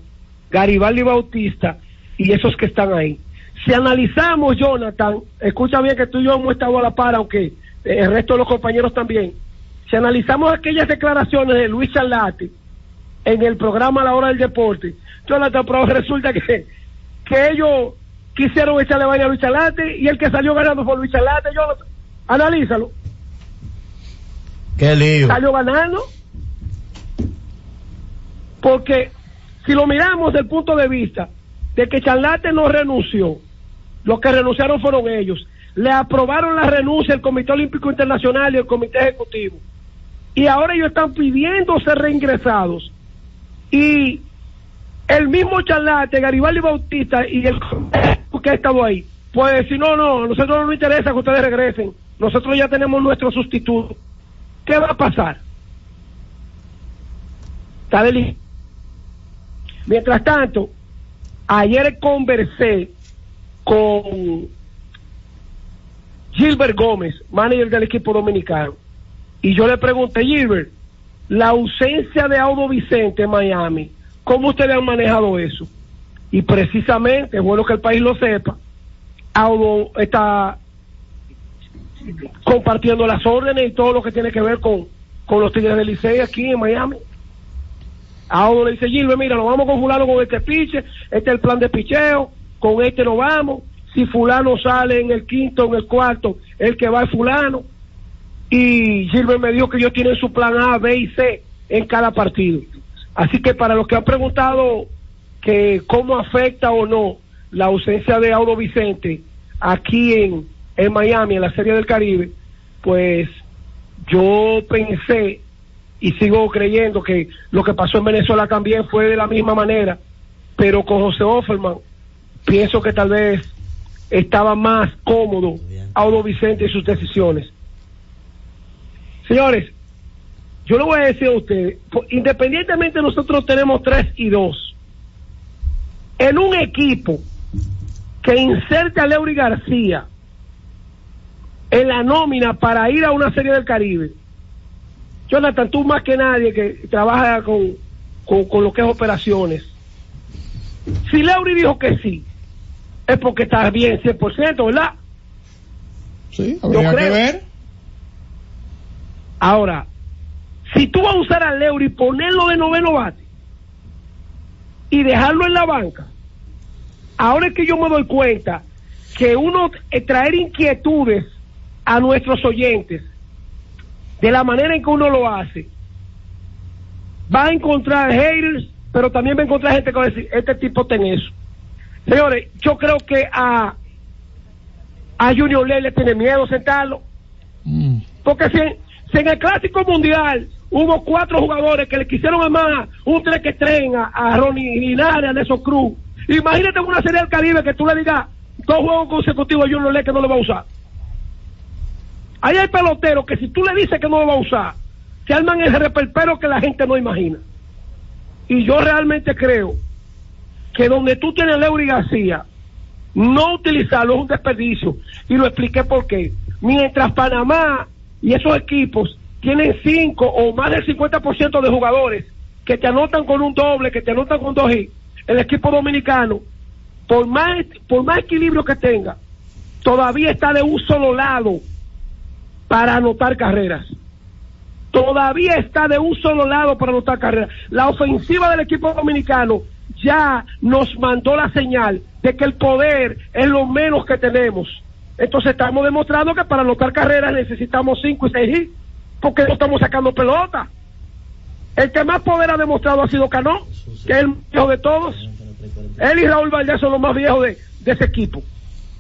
Garibaldi Bautista y esos que están ahí. Si analizamos, Jonathan, escucha bien que tú y yo hemos estado a la par, aunque eh, el resto de los compañeros también. Si analizamos aquellas declaraciones de Luis Charlati en el programa La Hora del Deporte, Jonathan, resulta que, que ellos quisieron echarle vaina a Luis Charlati y el que salió ganando fue Luis Charlati, Jonathan. Analízalo. Qué lío. Salió ganando. Porque si lo miramos desde el punto de vista de que Charlate no renunció, los que renunciaron fueron ellos. Le aprobaron la renuncia el Comité Olímpico Internacional y el Comité Ejecutivo. Y ahora ellos están pidiendo ser reingresados. Y el mismo Charlate, Garibaldi Bautista y el que ha estado ahí, puede decir, no, no, a nosotros no nos interesa que ustedes regresen. Nosotros ya tenemos nuestro sustituto. ¿Qué va a pasar? Está deli- Mientras tanto, ayer conversé con Gilbert Gómez, manager del equipo dominicano, y yo le pregunté, Gilbert, la ausencia de Audo Vicente en Miami, ¿cómo ustedes han manejado eso? Y precisamente, es bueno que el país lo sepa, Audo está compartiendo las órdenes y todo lo que tiene que ver con, con los Tigres del Licey aquí en Miami. A uno le dice, Gilbert, mira, nos vamos con fulano con este piche, este es el plan de picheo, con este nos vamos, si fulano sale en el quinto, en el cuarto, el que va es fulano. Y Gilbert me dijo que ellos tienen su plan A, B y C en cada partido. Así que para los que han preguntado que cómo afecta o no la ausencia de Auro Vicente aquí en, en Miami, en la Serie del Caribe, pues yo pensé y sigo creyendo que lo que pasó en Venezuela también fue de la misma manera, pero con José Offerman pienso que tal vez estaba más cómodo Audo Vicente y sus decisiones. Señores, yo le voy a decir a ustedes, po- independientemente nosotros tenemos tres y dos, en un equipo que inserte a Leury García en la nómina para ir a una serie del Caribe, Jonathan, tú más que nadie que trabaja con, con, con lo que es operaciones, si Leury dijo que sí, es porque está bien 100%, ¿verdad? Sí, Yo habría que ver. Ahora, si tú vas a usar a Leury y ponerlo de noveno bate y dejarlo en la banca, ahora es que yo me doy cuenta que uno eh, traer inquietudes a nuestros oyentes de la manera en que uno lo hace, va a encontrar haters, pero también va a encontrar gente que va a decir, este tipo tiene eso. Señores, yo creo que a, a Junior Ley le tiene miedo sentarlo. Porque si, si en el Clásico Mundial hubo cuatro jugadores que le quisieron armar un tres que tren a, a Ronnie Linares, a Nelson Cruz, imagínate una serie del Caribe que tú le digas dos juegos consecutivos a Junior Ley que no le va a usar. Ahí hay peloteros que si tú le dices que no lo va a usar, se arman el reperpero que la gente no imagina. Y yo realmente creo que donde tú tienes a Leury García, no utilizarlo es un desperdicio. Y lo expliqué por qué. Mientras Panamá y esos equipos tienen cinco o más del 50% de jugadores que te anotan con un doble, que te anotan con dos hits, el equipo dominicano, por más, por más equilibrio que tenga, todavía está de un solo lado para anotar carreras. Todavía está de un solo lado para anotar carreras. La ofensiva del equipo dominicano ya nos mandó la señal de que el poder es lo menos que tenemos. Entonces estamos demostrando que para anotar carreras necesitamos cinco y seis hits, porque no estamos sacando pelota. El que más poder ha demostrado ha sido Cano, que es el viejo de todos. Él y Raúl Valdés son los más viejos de, de ese equipo,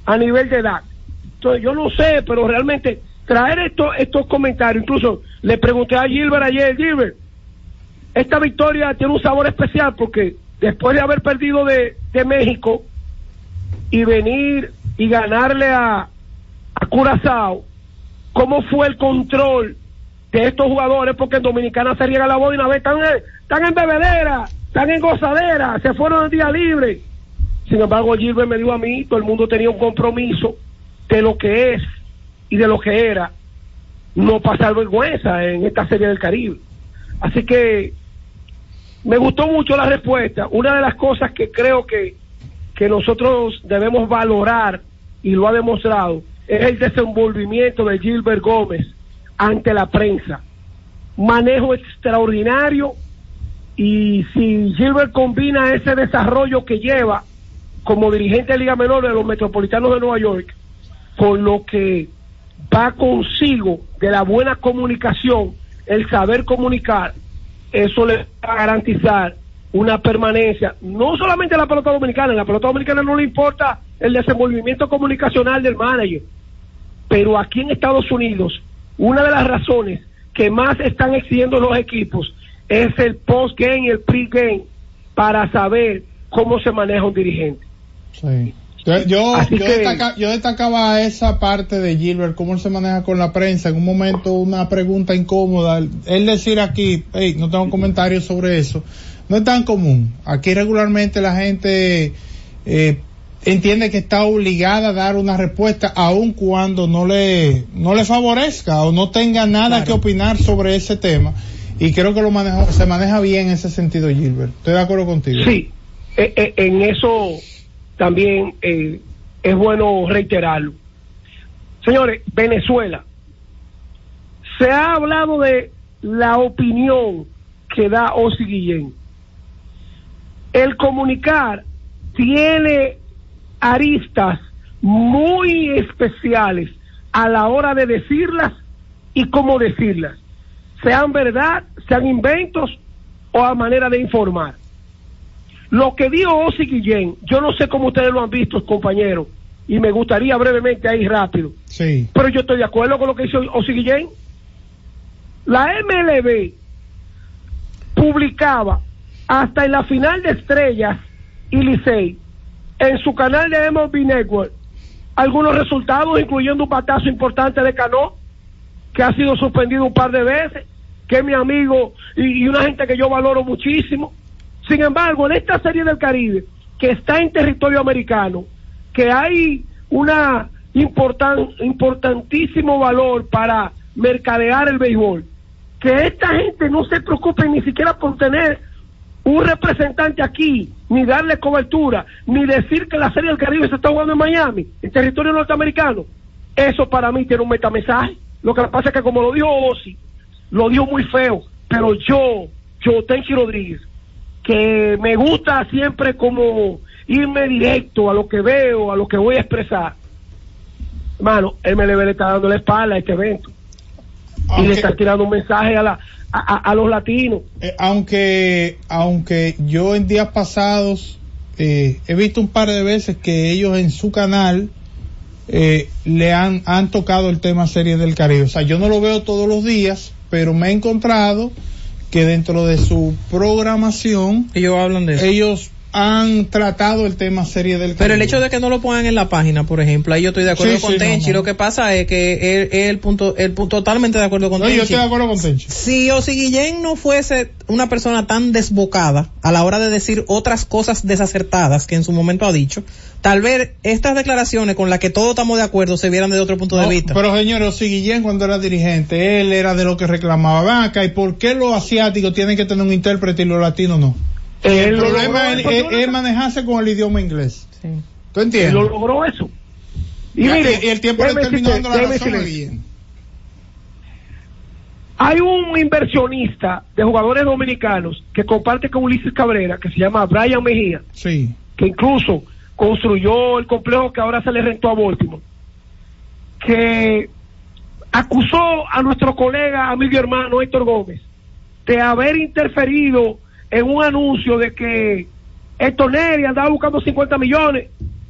a nivel de edad. Entonces yo no sé, pero realmente traer estos estos comentarios, incluso le pregunté a Gilbert ayer, Gilbert, esta victoria tiene un sabor especial porque después de haber perdido de, de México y venir y ganarle a, a Curazao cómo fue el control de estos jugadores, porque en Dominicana se riega la voz y una vez están, están en bebedera, están en gozadera, se fueron el día libre. Sin embargo, Gilbert me dijo a mí, todo el mundo tenía un compromiso de lo que es y de lo que era no pasar vergüenza en esta serie del Caribe. Así que me gustó mucho la respuesta. Una de las cosas que creo que, que nosotros debemos valorar, y lo ha demostrado, es el desenvolvimiento de Gilbert Gómez ante la prensa. Manejo extraordinario y si Gilbert combina ese desarrollo que lleva como dirigente de Liga Menor de los Metropolitanos de Nueva York con lo que va consigo de la buena comunicación, el saber comunicar, eso le va a garantizar una permanencia, no solamente en la pelota dominicana, en la pelota dominicana no le importa el desenvolvimiento comunicacional del manager, pero aquí en Estados Unidos, una de las razones que más están exigiendo los equipos es el post-game y el pre-game para saber cómo se maneja un dirigente. Sí. Yo, yo, Así yo que- destaca- yo destacaba esa parte de Gilbert, cómo él se maneja con la prensa. En un momento, una pregunta incómoda. Él decir aquí, hey, no tengo comentarios sobre eso, no es tan común. Aquí regularmente la gente eh, entiende que está obligada a dar una respuesta aun cuando no le, no le favorezca o no tenga nada que opinar sobre ese tema. Y creo que lo manejo, se maneja bien en ese sentido, Gilbert. Estoy de acuerdo contigo. Sí, eh, eh, en eso también eh, es bueno reiterarlo. Señores, Venezuela. Se ha hablado de la opinión que da Osi Guillén. El comunicar tiene aristas muy especiales a la hora de decirlas y cómo decirlas, sean verdad, sean inventos o a manera de informar. Lo que dijo Osi Guillén, yo no sé cómo ustedes lo han visto, compañeros, y me gustaría brevemente ahí rápido, Sí. pero yo estoy de acuerdo con lo que hizo Osi Guillén. La MLB publicaba hasta en la final de Estrellas y en su canal de MLB Network algunos resultados, incluyendo un batazo importante de Cano, que ha sido suspendido un par de veces, que es mi amigo y, una gente que yo valoro muchísimo. Sin embargo, en esta serie del Caribe, que está en territorio americano, que hay una importan, importantísimo valor para mercadear el béisbol, que esta gente no se preocupe ni siquiera por tener un representante aquí, ni darle cobertura, ni decir que la Serie del Caribe se está jugando en Miami, en territorio norteamericano. Eso para mí tiene un metamensaje. Lo que pasa es que como lo dijo Osi, lo dijo muy feo, pero yo, yo, Tenchi Rodríguez, que me gusta siempre como irme directo a lo que veo, a lo que voy a expresar. Hermano, MLB le está dando la espalda a este evento. Y le está tirando un mensaje a, la, a, a- a los latinos. Eh, aunque aunque yo en días pasados eh, he visto un par de veces que ellos en su canal eh, le han, han tocado el tema serie del Caribe. O sea, yo no lo veo todos los días, pero me he encontrado que dentro de su programación ellos hablan de eso. ellos han tratado el tema serie del Caribe. Pero el hecho de que no lo pongan en la página, por ejemplo, ahí yo estoy de acuerdo Sí, con sí, Tenchi. no. Lo que pasa es que él, él el punto, el punto totalmente de acuerdo con No, Tenchi. yo estoy de acuerdo con Tenchi. Si Osi Guillén no fuese una persona tan desbocada a la hora de decir otras cosas desacertadas que en su momento ha dicho, tal vez estas declaraciones con las que todos estamos de acuerdo se vieran desde otro punto de No, vista. Pero señores, Osi Guillén cuando era dirigente, él era de lo que reclamaba. Ven acá, ¿y por qué los asiáticos tienen que tener un intérprete y los latinos no? El lo problema es, eso, es- es manejarse con el idioma inglés. ¿Tú Y entiendes? lo logró eso. Y, Y, mire, y el tiempo le terminó dando la razón a Guillén. Hay un inversionista de jugadores dominicanos que comparte con Ulises Cabrera, que se llama Brian Mejía, Sí. que incluso construyó el complejo que ahora se le rentó a Baltimore, que acusó a nuestro colega, amigo y hermano Héctor Gómez, de haber interferido en un anuncio de que Héctor Neri andaba buscando 50 millones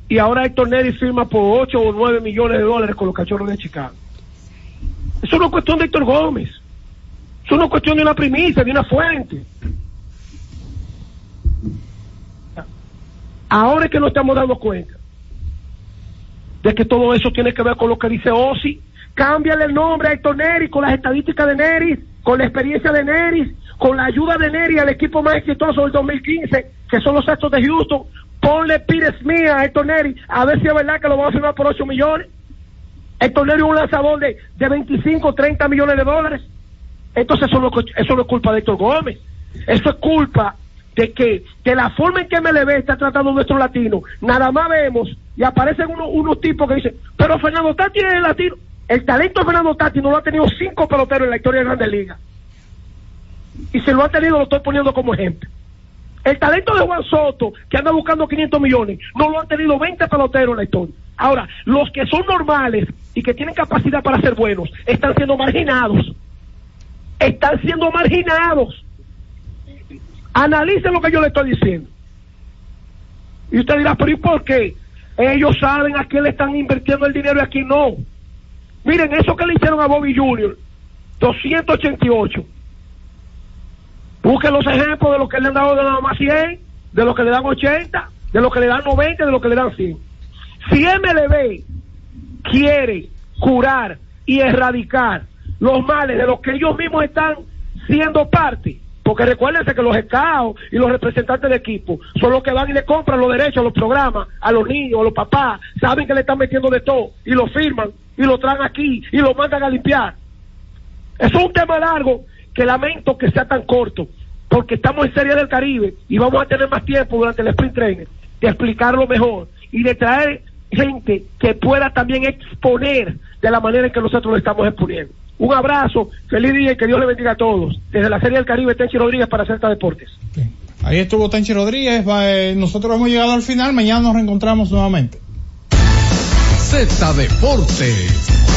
y ahora Héctor Neri firma por 8 o 9 millones de dólares con los cachorros de Chicago. Eso no es cuestión de Héctor Gómez. Eso no es cuestión de una primicia, de una fuente. Ahora es que nos estamos dando cuenta de que todo eso tiene que ver con lo que dice Osi, cámbiale el nombre a Héctor Neri con las estadísticas de Neri, con la experiencia de Neri, con la ayuda de Neri al equipo más exitoso del 2015, que son los Astros de Houston. Ponle Pires Mía a Héctor Neri, a ver si es verdad que lo vamos a firmar por 8 millones. Héctor Neri es un lanzador de, de 25, 30 millones de dólares. Entonces eso no, eso no es culpa de Héctor Gómez. Eso es culpa de que de la forma en que MLB está tratando a nuestros latinos, nada más vemos y aparecen unos, unos tipos que dicen, pero Fernando Tati es el latino. El talento de Fernando Tati no lo ha tenido cinco peloteros en la historia de Grandes Ligas. Y si lo ha tenido, lo estoy poniendo como ejemplo. El talento de Juan Soto, que anda buscando 500 millones, no lo han tenido 20 peloteros en la historia. Ahora, los que son normales y que tienen capacidad para ser buenos, están siendo marginados. Están siendo marginados. Analicen lo que yo le estoy diciendo. Y usted dirá, pero ¿y por qué? Ellos saben a quién le están invirtiendo el dinero y a quién no. Miren, eso que le hicieron a Bobby Jr., 288. Busquen los ejemplos de los que le han dado de nada más 100, de los que le dan 80, de los que le dan 90, de los que le dan 100. Si MLB quiere curar y erradicar los males de los que ellos mismos están siendo parte, porque recuérdense que los escados y los representantes de equipo son los que van y le compran los derechos a los programas, a los niños, a los papás, saben que le están metiendo de todo y lo firman y lo traen aquí y lo mandan a limpiar. Es un tema largo que lamento que sea tan corto, porque estamos en Serie del Caribe y vamos a tener más tiempo durante el sprint training de explicarlo mejor y de traer gente que pueda también exponer de la manera en que nosotros lo estamos exponiendo. Un abrazo, feliz día y que Dios le bendiga a todos. Desde la Serie del Caribe, Tenchi Rodríguez para Celta Deportes. Ahí estuvo Tenchi Rodríguez. eh, nosotros hemos llegado al final. Mañana nos reencontramos nuevamente. Z Deportes.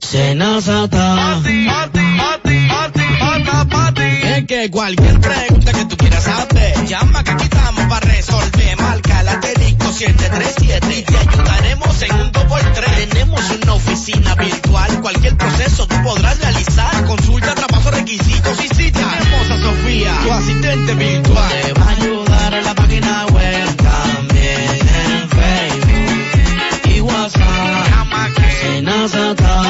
Senazata. Es que cualquier pregunta que tú quieras hacer, llama que aquí estamos para resolver. Marca la asterisco 737 y te ayudaremos en un 2x3. Tenemos una oficina virtual, cualquier proceso tú podrás realizar. Consulta, traspaso, requisitos y cita. Tenemos a Sofía, tu asistente virtual. Te va a ayudar en la página web, también en Facebook y WhatsApp. Llama que Senazata.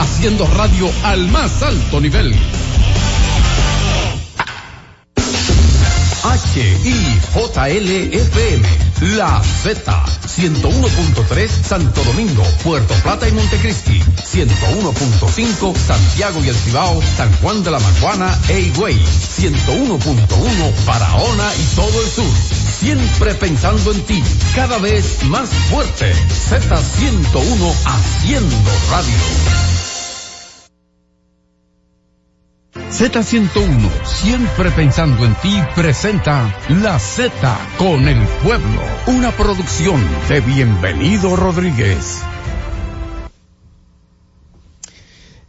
haciendo radio al más alto nivel. HIJLFM, La Z, 101.3 Santo Domingo, Puerto Plata y Montecristi, 101.5 Santiago y El Cibao, San Juan de la Maguana e Higüey, 101.1 Barahona y todo el sur. Siempre pensando en ti, cada vez más fuerte. Z101 haciendo radio. Z101, siempre pensando en ti, presenta La Z con el pueblo, una producción de Bienvenido Rodríguez.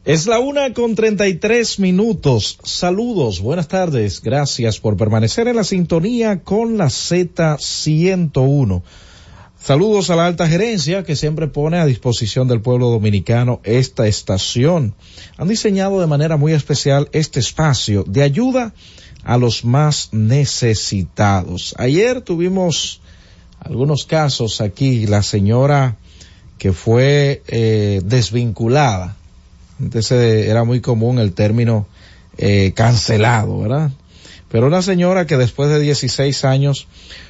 Es la una con treinta y tres minutos. Saludos, buenas tardes. Gracias por permanecer en la sintonía con la Z101. Saludos a la alta gerencia que siempre pone a disposición del pueblo dominicano esta estación. Han diseñado de manera muy especial este espacio de ayuda a los más necesitados. Ayer tuvimos algunos casos aquí. La señora que fue eh, desvinculada. Antes eh, era muy común el término eh, cancelado, ¿verdad? Pero una señora que después de 16 años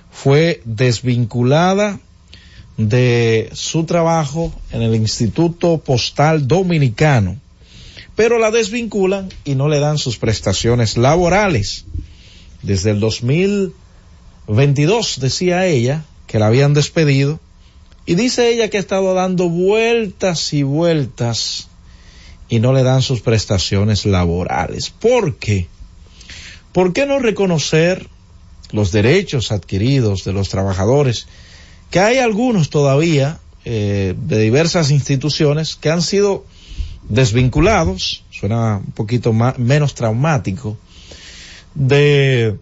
fue desvinculada de su trabajo en el Instituto Postal Dominicano, pero la desvinculan y no le dan sus prestaciones laborales. Desde el 2022, decía ella, que la habían despedido, y dice ella que ha estado dando vueltas y vueltas y no le dan sus prestaciones laborales. ¿Por qué? ¿Por qué no reconocer los derechos adquiridos de los trabajadores? Que hay algunos todavía eh, de diversas instituciones que han sido desvinculados, suena un poquito más, menos traumático, de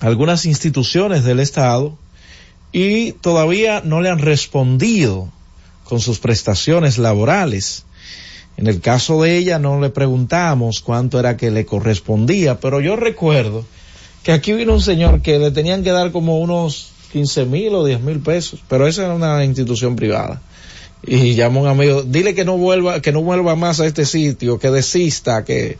algunas instituciones del Estado y todavía no le han respondido con sus prestaciones laborales. En el caso de ella no le preguntamos cuánto era que le correspondía, pero yo recuerdo que aquí vino un señor que le tenían que dar como unos 15 mil o 10 mil pesos, pero esa era una institución privada. Y llamó un amigo, dile que no vuelva, que no vuelva más a este sitio, que desista, que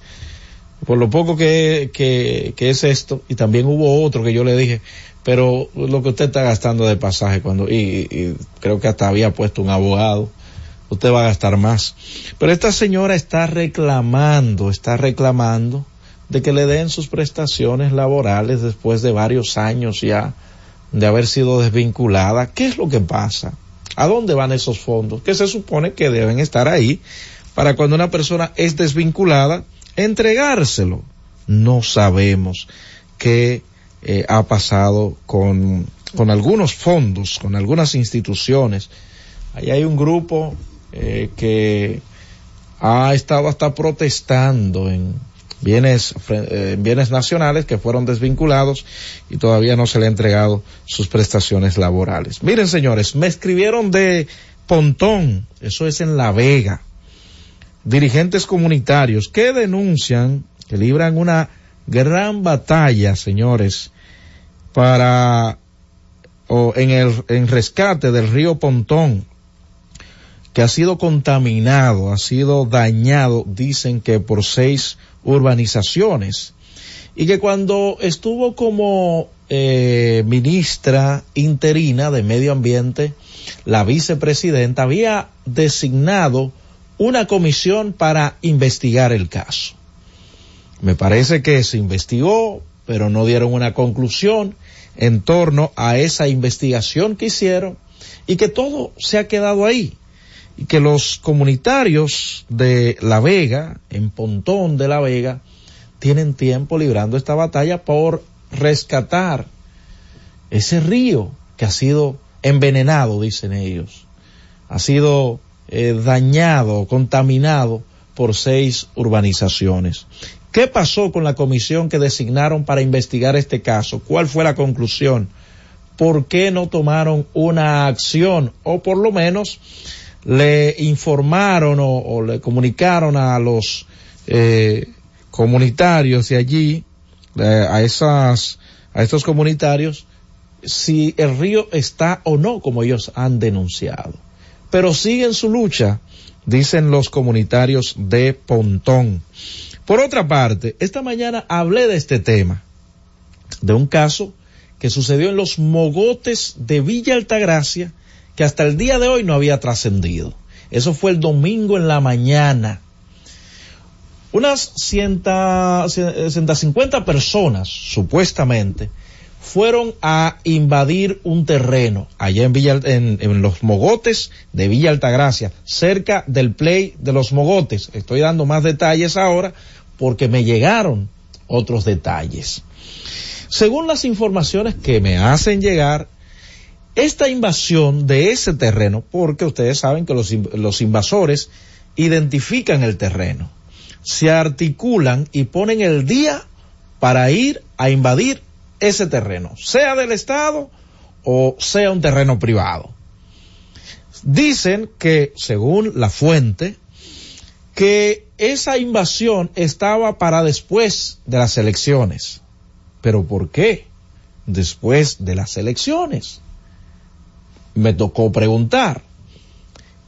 por lo poco que, que, que es esto, y también hubo otro que yo le dije, pero lo que usted está gastando de pasaje cuando, y, y creo que hasta había puesto un abogado, usted va a gastar más. Pero esta señora está reclamando, está reclamando de que le den sus prestaciones laborales después de varios años ya de haber sido desvinculada. ¿Qué es lo que pasa? ¿A dónde van esos fondos? Que se supone que deben estar ahí para cuando una persona es desvinculada, entregárselo. No sabemos qué eh, ha pasado con, con algunos fondos, con algunas instituciones. Ahí hay un grupo eh, que ha estado hasta protestando en bienes, eh, bienes nacionales que fueron desvinculados y todavía no se le ha entregado sus prestaciones laborales. Miren señores, me escribieron de Pontón, eso es en La Vega, dirigentes comunitarios que denuncian que libran una gran batalla, señores, para o en el en rescate del río Pontón que ha sido contaminado, ha sido dañado, dicen que por seis urbanizaciones y que cuando estuvo como eh, ministra interina de medio ambiente, la vicepresidenta había designado una comisión para investigar el caso. Me parece que se investigó, pero no dieron una conclusión en torno a esa investigación que hicieron y que todo se ha quedado ahí. Y que los comunitarios de La Vega, en Pontón de La Vega, tienen tiempo librando esta batalla por rescatar ese río que ha sido envenenado, dicen ellos. Ha sido eh, dañado, contaminado por seis urbanizaciones. ¿Qué pasó con la comisión que designaron para investigar este caso? ¿Cuál fue la conclusión? ¿Por qué no tomaron una acción o por lo menos le informaron o, le comunicaron a los eh, comunitarios de allí, eh, a esas, a estos comunitarios, si el río está o no como ellos han denunciado? Pero siguen su lucha, dicen los comunitarios de Pontón. Por otra parte, esta mañana hablé de este tema, de un caso que sucedió en los mogotes de Villa Altagracia, que hasta el día de hoy no había trascendido. Eso fue el domingo en la mañana. Unas 150 personas, supuestamente, fueron a invadir un terreno allá en, Villa, en, los mogotes de Villa Altagracia, cerca del play de los mogotes. Estoy dando más detalles ahora porque me llegaron otros detalles. Según las informaciones que me hacen llegar, esta invasión de ese terreno, porque ustedes saben que los, invasores identifican el terreno. se articulan y ponen el día para ir a invadir ese terreno, sea del Estado o sea un terreno privado. Dicen que, según la fuente, que esa invasión estaba para después de las elecciones. ¿Pero por qué? Después de las elecciones. Me tocó preguntar.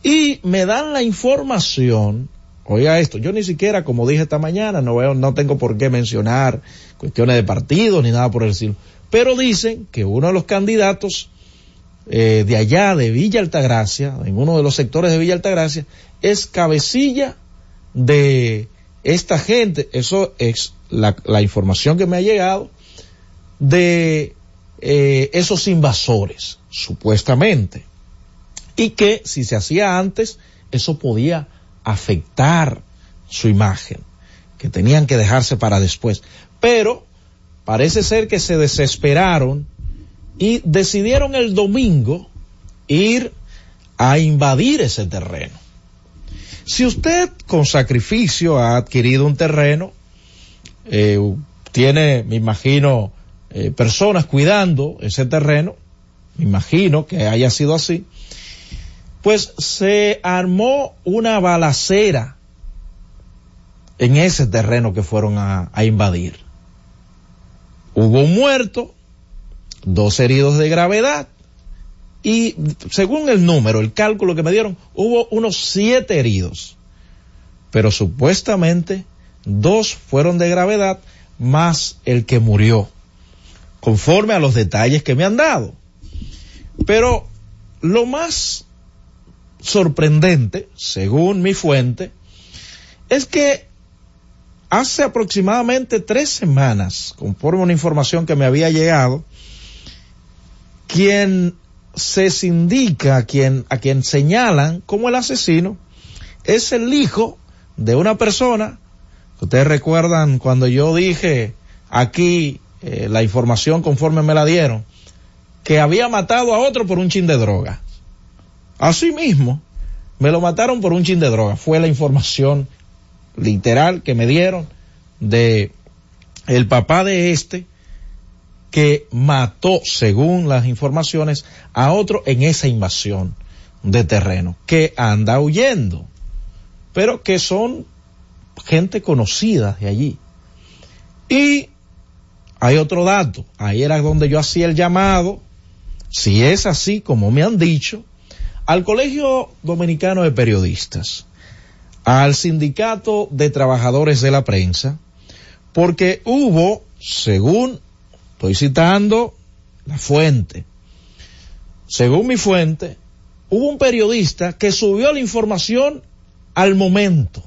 Y me dan la información, oiga esto, yo ni siquiera, como dije esta mañana, no veo, no tengo por qué mencionar cuestiones de partidos ni nada por el estilo. Pero dicen que uno de los candidatos eh, de allá, de Villa Altagracia, en uno de los sectores de Villa Altagracia, es cabecilla de esta gente, eso es la, la información que me ha llegado, de eh, esos invasores, supuestamente. Y que si se hacía antes, eso podía afectar su imagen, que tenían que dejarse para después. Pero parece ser que se desesperaron y decidieron el domingo ir a invadir ese terreno. Si usted con sacrificio ha adquirido un terreno, eh, tiene, me imagino, eh, personas cuidando ese terreno, me imagino que haya sido así, pues se armó una balacera en ese terreno que fueron a, a invadir. Hubo un muerto, dos heridos de gravedad y según el número, el cálculo que me dieron, hubo unos siete heridos. Pero supuestamente dos fueron de gravedad más el que murió, conforme a los detalles que me han dado. Pero lo más sorprendente, según mi fuente, es que hace aproximadamente tres semanas, conforme a una información que me había llegado, quien se indica, a quien, a quien señalan como el asesino, es el hijo de una persona, ustedes recuerdan cuando yo dije aquí eh, la información conforme me la dieron, que había matado a otro por un chin de droga. Así mismo, me lo mataron por un chin de droga. Fue la información literal que me dieron de el papá de este que mató, según las informaciones, a otro en esa invasión de terreno, que anda huyendo, pero que son gente conocida de allí. Y hay otro dato, ahí era donde yo hacía el llamado, si es así como me han dicho, al Colegio Dominicano de Periodistas, al Sindicato de Trabajadores de la Prensa, porque hubo, según Estoy citando la fuente. Según mi fuente, hubo un periodista que subió la información al momento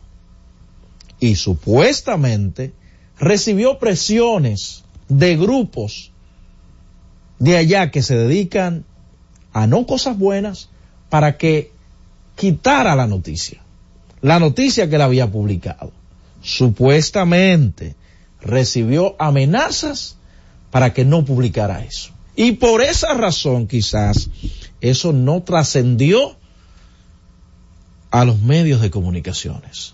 y supuestamente recibió presiones de grupos de allá que se dedican a no cosas buenas para que quitara la noticia. La noticia que la había publicado. Supuestamente recibió amenazas para que no publicara eso. Y por esa razón quizás eso no trascendió a los medios de comunicaciones.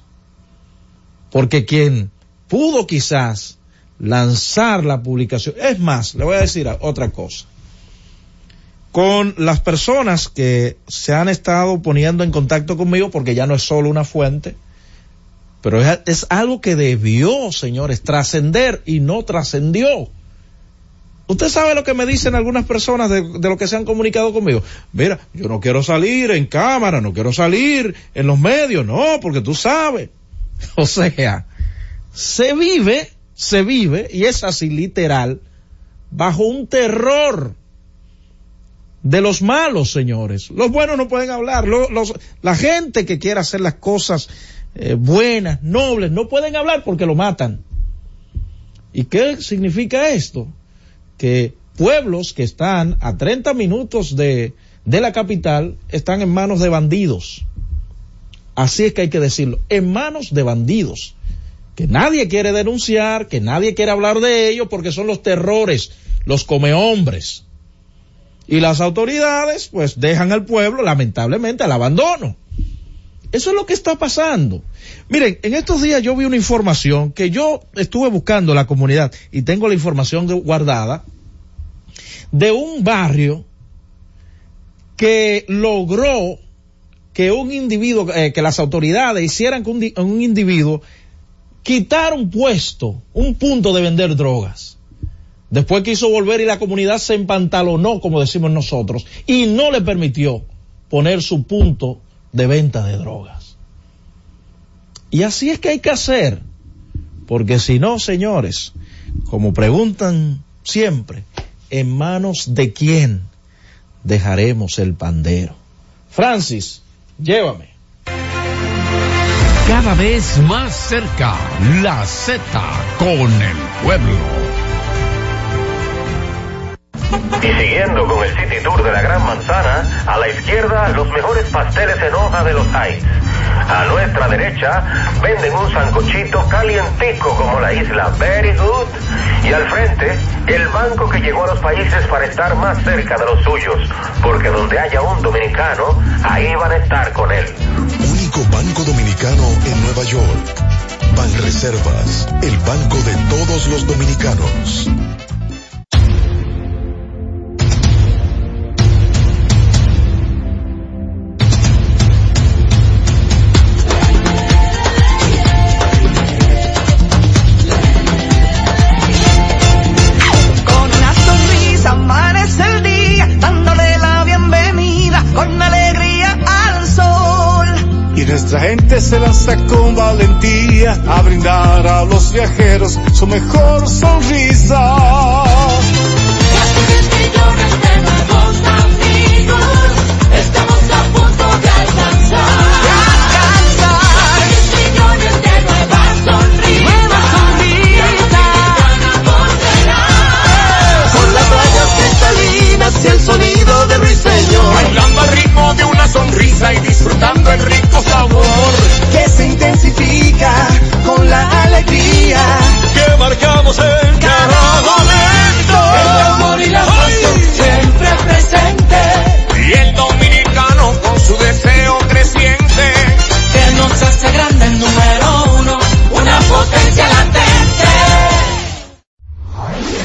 Porque quien pudo quizás lanzar la publicación, es más, le voy a decir otra cosa. Con las personas que se han estado poniendo en contacto conmigo, porque ya no es solo una fuente, pero es, es algo que debió, señores, trascender y no trascendió. Usted sabe lo que me dicen algunas personas de, lo que se han comunicado conmigo. Mira, yo no quiero salir en cámara, no quiero salir en los medios, no, porque tú sabes. O sea, se vive, se vive, y es así literal, bajo un terror de los malos, señores. Los buenos no pueden hablar. Los, la gente que quiere hacer las cosas eh, buenas, nobles, no pueden hablar porque lo matan. ¿Y qué significa esto? que pueblos que están a 30 minutos de, de la capital están en manos de bandidos. Así es que hay que decirlo, en manos de bandidos, que nadie quiere denunciar, que nadie quiere hablar de ellos porque son los terrores, los comehombres. Y las autoridades pues dejan al pueblo lamentablemente al abandono. Eso es lo que está pasando. Miren, en estos días yo vi una información que yo estuve buscando la comunidad y tengo la información guardada de un barrio que logró que un individuo, eh, que las autoridades hicieran que un individuo quitar un puesto, un punto de vender drogas. Después quiso volver y la comunidad se empantalonó, como decimos nosotros, y no le permitió poner su punto de venta de drogas. Y así es que hay que hacer, porque si no, señores, como preguntan siempre, ¿en manos de quién dejaremos el pandero? Francis, llévame. Cada vez más cerca, la Z con el pueblo. Y siguiendo con el City Tour de la Gran Manzana, a la izquierda los mejores pasteles en hoja de los Heights. A nuestra derecha venden un sancochito calientico como la isla Very Good. Y al frente, el banco que llegó a los países para estar más cerca de los suyos. Porque donde haya un dominicano, ahí van a estar con él. Único banco dominicano Nueva York. Banreservas, el banco de todos los dominicanos. Nuestra gente se lanza con valentía a brindar a los viajeros su mejor sonrisa. millones de nuevos amigos, estamos a punto de alcanzar. alcanzar. millones de nuevas sonrisas. Nuevas sonrisas. Con las rayas cristalinas y disfrutando el rico sabor. Que se intensifica con la alegría. Que marcamos en cada momento. El amor y la pasión siempre presente. Y el dominicano con su deseo creciente. Que nos hace grande el número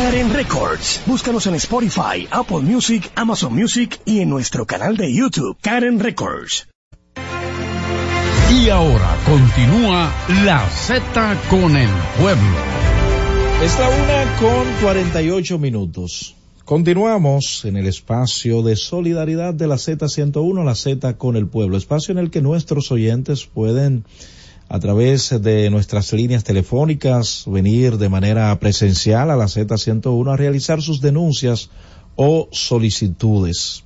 Karen Records. Búscanos en Spotify, Apple Music, Amazon Music y en nuestro canal de YouTube, Karen Records. Y ahora continúa la Z con el pueblo. Es la una con 48 minutos. Continuamos en el espacio de solidaridad de la Z101, la Z con el pueblo, espacio en el que nuestros oyentes pueden a través de nuestras líneas telefónicas venir de manera presencial a la Z101 a realizar sus denuncias o solicitudes.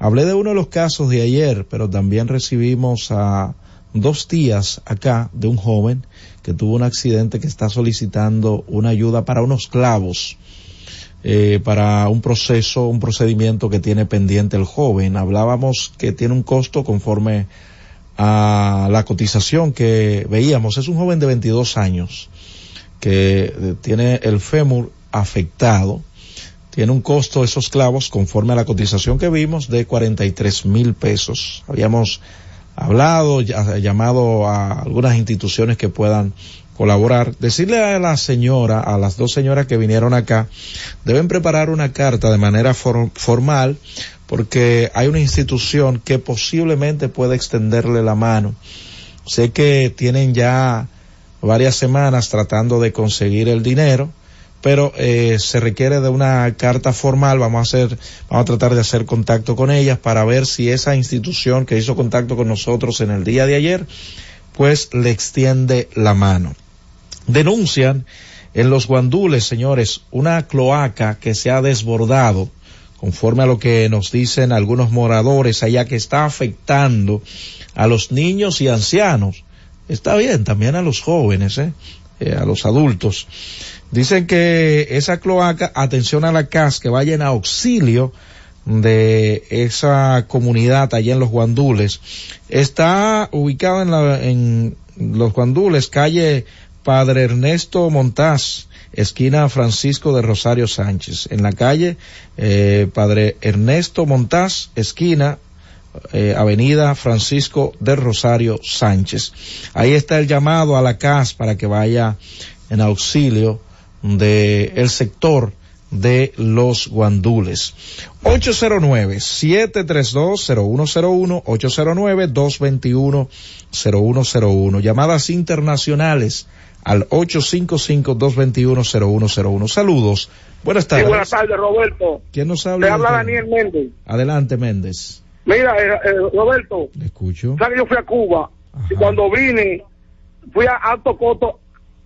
Hablé de uno de los casos de ayer, pero también recibimos a dos tías acá de un joven que tuvo un accidente que está solicitando una ayuda para unos clavos, eh, para un proceso, un procedimiento que tiene pendiente el joven. Hablábamos que tiene un costo conforme a la cotización que veíamos. Es un joven de 22 años que eh, tiene el fémur afectado. Tiene un costo esos clavos conforme a la cotización que vimos de 43 mil pesos. Habíamos hablado, llamado a algunas instituciones que puedan colaborar. Decirle a la señora, a las dos señoras que vinieron acá, deben preparar una carta de manera for- formal porque hay una institución que posiblemente pueda extenderle la mano. Sé que tienen ya varias semanas tratando de conseguir el dinero, pero eh, se requiere de una carta formal. Vamos a hacer, vamos a tratar de hacer contacto con ellas para ver si esa institución que hizo contacto con nosotros en el día de ayer, pues le extiende la mano. Denuncian en los guandules, señores, una cloaca que se ha desbordado conforme a lo que nos dicen algunos moradores allá que está afectando a los niños y ancianos. Está bien, también a los jóvenes, ¿eh? Eh, a los adultos. Dicen que esa cloaca, atención a la CAS, que vaya en auxilio de esa comunidad allá en los guandules. Está ubicada en, en los guandules, calle Padre Ernesto Montaz, esquina Francisco de Rosario Sánchez. En la calle eh, Padre Ernesto Montaz, esquina eh, Avenida Francisco de Rosario Sánchez. Ahí está el llamado a la CAS para que vaya en auxilio de el sector de los guandules. 809-732-0101, 809-221-0101. Llamadas internacionales al 855-221-0101. Saludos. Buenas Sí, tardes. buenas tardes, Roberto. ¿Quién nos Te habla? habla del Daniel Méndez. Adelante, Méndez. Mira, eh, eh, Roberto, Le escucho. ¿sabes que yo fui a Cuba? Y cuando vine, fui a Alto Coto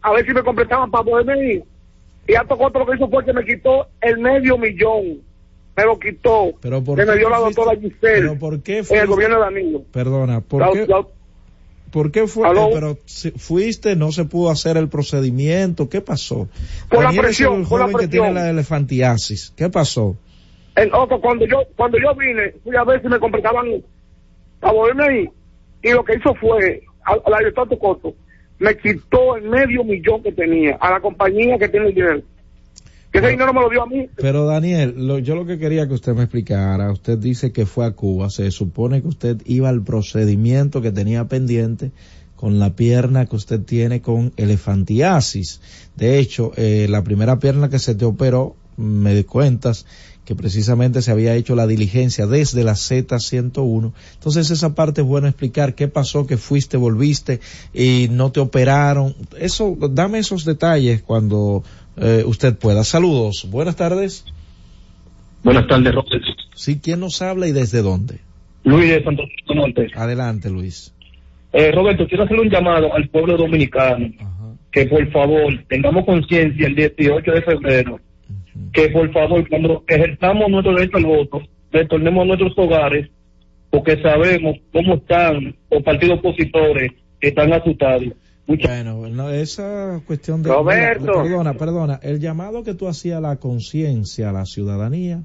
a ver si me completaban para poderme ir. Y Alto Coto lo que hizo fue que me quitó el medio millón. Me lo quitó. Pero ¿por que me dio la doctora Giselle. pero por qué En fuiste- el gobierno de Danilo. Perdona, ¿por La- qué? la- ¿Por qué fue? Eh, pero si fuiste, no se pudo hacer el procedimiento. ¿Qué pasó? Por la presión, el por la joven que tiene presión. la elefantiasis. ¿Qué pasó? Otro, cuando yo, cuando yo vine, fui a ver si me completaban para volverme ir. Y lo que hizo fue, a, a la directora de Coto, me quitó el medio millón que tenía a la compañía que tiene el dinero. Que ese dinero me lo dio a mí. Pero Daniel, lo- yo lo que quería que usted me explicara, usted dice que fue a Cuba, se supone que usted iba al procedimiento que tenía pendiente con la pierna que usted tiene con elefantiasis. De hecho, eh, la primera pierna que se te operó, me di cuentas que precisamente se había hecho la diligencia desde la Z101. Entonces esa parte es bueno explicar qué pasó, que fuiste, volviste y no te operaron. Eso, dame esos detalles cuando eh, usted pueda. Saludos, buenas tardes. Buenas tardes, Roberto. Sí, ¿quién nos habla y desde dónde? Luis de Santo Norte. Adelante, Luis. Eh, Roberto, quiero hacer un llamado al pueblo dominicano que por favor tengamos conciencia el 18 de febrero que por favor cuando ejerzamos nuestro derecho al voto retornemos a nuestros hogares porque sabemos cómo están los partidos opositores que están asustados. Bueno, no, esa cuestión de... Roberto. Mira, perdona, perdona. El llamado que tú hacías a la conciencia, a la ciudadanía,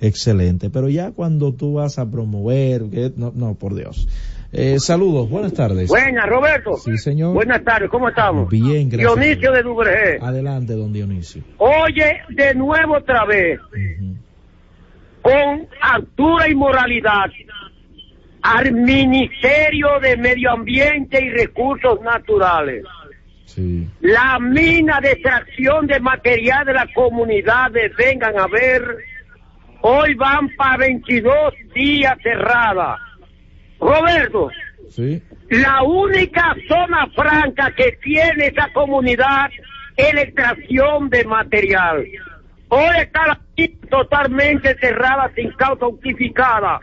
excelente. Pero ya cuando tú vas a promover, que- no, no, por Dios. Eh, saludos, buenas tardes. Buenas, Roberto. Sí, señor. Buenas tardes, ¿cómo estamos? Bien, gracias. Dionisio de Duvergé. Adelante, don Dionisio. Oye, de nuevo otra vez, con altura y moralidad, al Ministerio de Medio Ambiente y Recursos Naturales. Sí. La mina de extracción de material de las comunidades, vengan a ver, hoy van para 22 días cerrada. Roberto, Sí. la única zona franca que tiene esa comunidad es la extracción de material. Hoy está la mina totalmente cerrada sin causa justificada.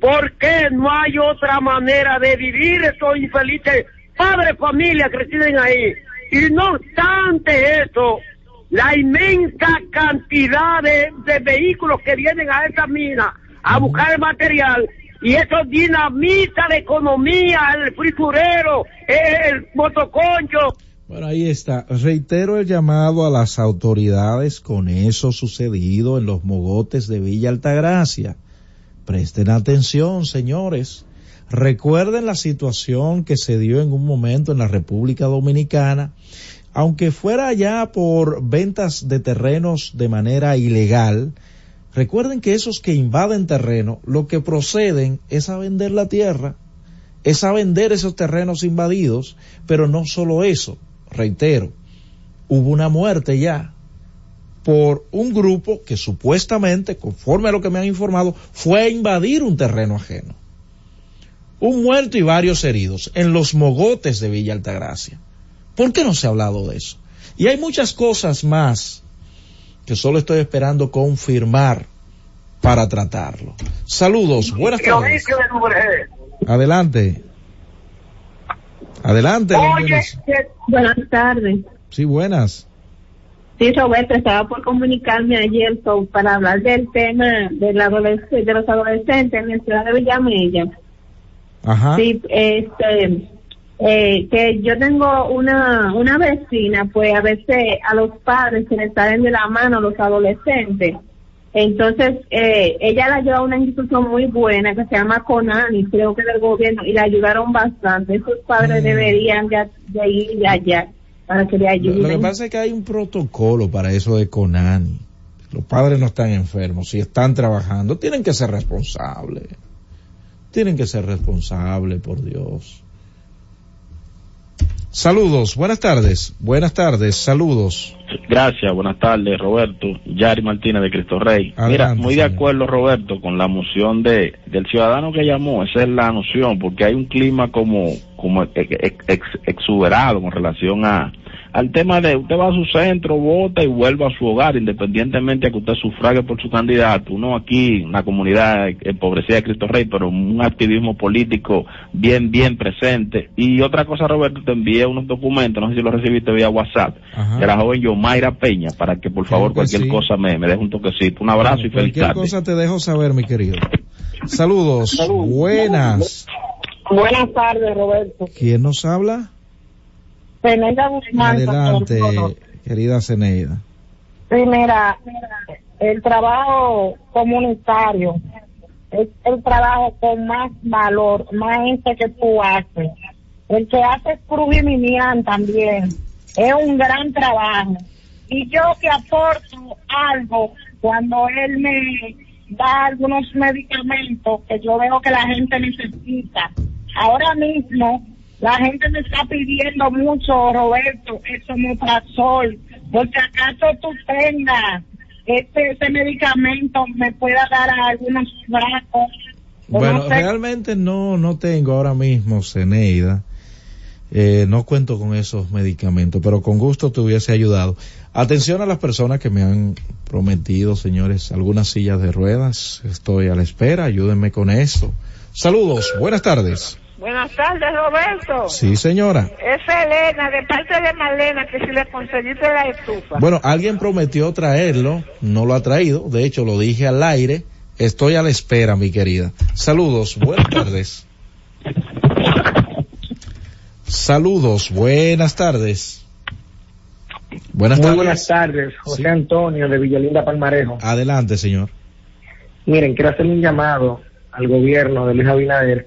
¿Por qué no hay otra manera de vivir estos infelices padres, familia que residen ahí? Y no obstante eso, la inmensa cantidad de, de vehículos que vienen a esa mina a buscar el material y eso dinamita la economía, el friturero, el motoconcho. Bueno, ahí está. Reitero el llamado a las autoridades con eso sucedido en los mogotes de Villa Altagracia. Presten atención, señores. Recuerden la situación que se dio en un momento en la República Dominicana, aunque fuera ya por ventas de terrenos de manera ilegal, recuerden que esos que invaden terreno, lo que proceden es a vender la tierra, es a vender esos terrenos invadidos, pero no solo eso, reitero, hubo una muerte ya por un grupo que supuestamente, conforme a lo que me han informado, fue a invadir un terreno ajeno. Un muerto y varios heridos en los mogotes de Villa Altagracia. ¿Por qué no se ha hablado de eso? Y hay muchas cosas más que solo estoy esperando confirmar para tratarlo. Saludos, buenas tardes. Dionisio de Duvergé. Adelante. Adelante. Dionisio. Buenas tardes. Sí, buenas. Sí, Roberto, estaba por comunicarme ayer para hablar del tema de, la de los adolescentes en la ciudad de Villamella. Ajá. Sí, este, eh, que yo tengo una, una vecina, pues a veces a los padres se les salen de la mano a los adolescentes. Entonces, eh, ella la lleva a una institución muy buena que se llama Conani, creo que del gobierno, y la ayudaron bastante. Esos padres deberían de, de ir allá para que le Lo, ayuden. lo que pasa es que hay un protocolo para eso de Conani. Los padres no están enfermos, si están trabajando, tienen que ser responsables. Tienen que ser responsables, por Dios. Saludos, buenas tardes, buenas tardes, saludos. Gracias, buenas tardes, Roberto. Yari Martínez de Cristo Rey. Mira, muy de acuerdo, Roberto, con la moción de del ciudadano que llamó. Esa es la noción, porque hay un clima como como ex- ex- exuberado con relación a al tema de usted va a su centro, vota y vuelve a su hogar, independientemente de que usted sufrague por su candidato. Uno aquí, una comunidad empobrecida de Cristo Rey, pero un activismo político bien, bien presente. Y otra cosa, Roberto, te envié unos documentos, no sé si los recibiste vía WhatsApp, de la joven Yomaira Peña, para que por favor Claro que cualquier sí. cosa me, me deje un toquecito. Un abrazo y feliz Cualquier tarde. cosa te dejo saber, mi querido. Saludos, buenas. Buenas tardes, Roberto. ¿Quién nos habla? Zeneida Guzmán. Adelante, querida Zeneida. Sí, mira, el trabajo comunitario es el trabajo con más valor, más gente que tú haces. El que hace Cruz y Minian también es un gran trabajo. Y yo que aporto algo cuando él me da algunos medicamentos que yo veo que la gente necesita. Ahora mismo la gente me está pidiendo mucho, Roberto, eso sol, porque acaso tú tengas este, ese medicamento, me pueda dar a algunos frascos. o Bueno, no sé. realmente no, no tengo ahora mismo Zeneida. Eh, no cuento con esos medicamentos, pero con gusto te hubiese ayudado. Atención a las personas que me han prometido, señores, algunas sillas de ruedas. Estoy a la espera, ayúdenme con esto. Saludos, buenas tardes. Buenas tardes, Roberto. Sí, señora. Es Elena, de parte de Malena, que si le conseguiste la estufa. Bueno, alguien prometió traerlo, no lo ha traído, de hecho lo dije al aire. Estoy a la espera, mi querida. Saludos, buenas tardes. Saludos, buenas tardes. Buenas Muy tardes. buenas tardes, José Sí. Antonio de Villalinda Palmarejo. Adelante, señor. Miren, quiero hacer un llamado al gobierno de Luis Abinader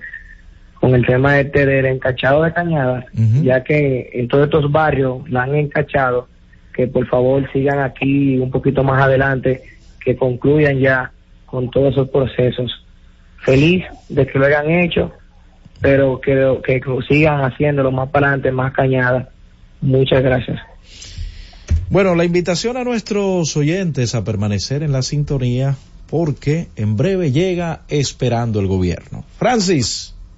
con el tema este del encachado de cañadas, ya que en todos estos barrios la han encachado, que por favor sigan aquí un poquito más adelante, que concluyan ya con todos esos procesos. Feliz de que lo hayan hecho, pero que, que sigan haciéndolo más para adelante, más cañadas, Muchas gracias. Bueno, la invitación a nuestros oyentes a permanecer en la sintonía porque en breve llega esperando el gobierno. Francis,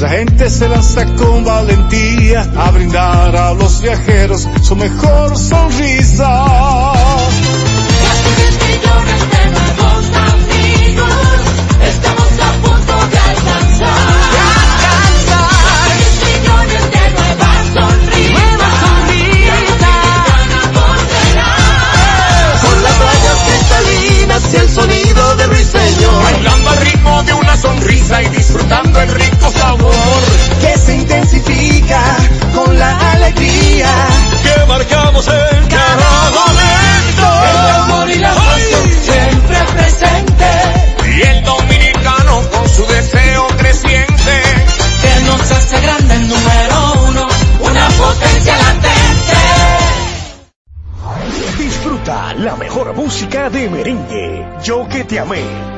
Nuestra gente se lanza con valentía a brindar a los viajeros su mejor sonrisa. Casi 10 millones de nuevos amigos, estamos a punto de alcanzar. Casi 10 millones de nuevas sonrisas. Nuevas Con las rayas cristalinas y el sonido de ruiseñor. Sonrisa y disfrutando el rico sabor. Que se intensifica con la alegría. Que marcamos en cada momento. El amor y la pasión siempre presente. Y el dominicano con su deseo creciente. Que nos hace grande el número uno, una potencia latente. Disfruta la mejor música de merengue. Yo que te amé.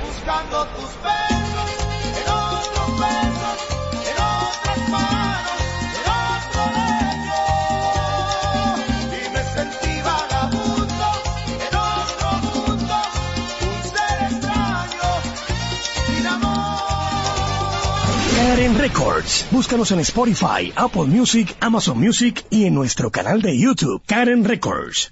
Buscando tus besos, en otros besos, en otras manos, en otro lecho. Y me sentí vagabundo, en otro mundo, un ser extraño, sin amor. Karen Records. Búscanos en Spotify, Apple Music, Amazon Music y en nuestro canal de YouTube, Karen Records.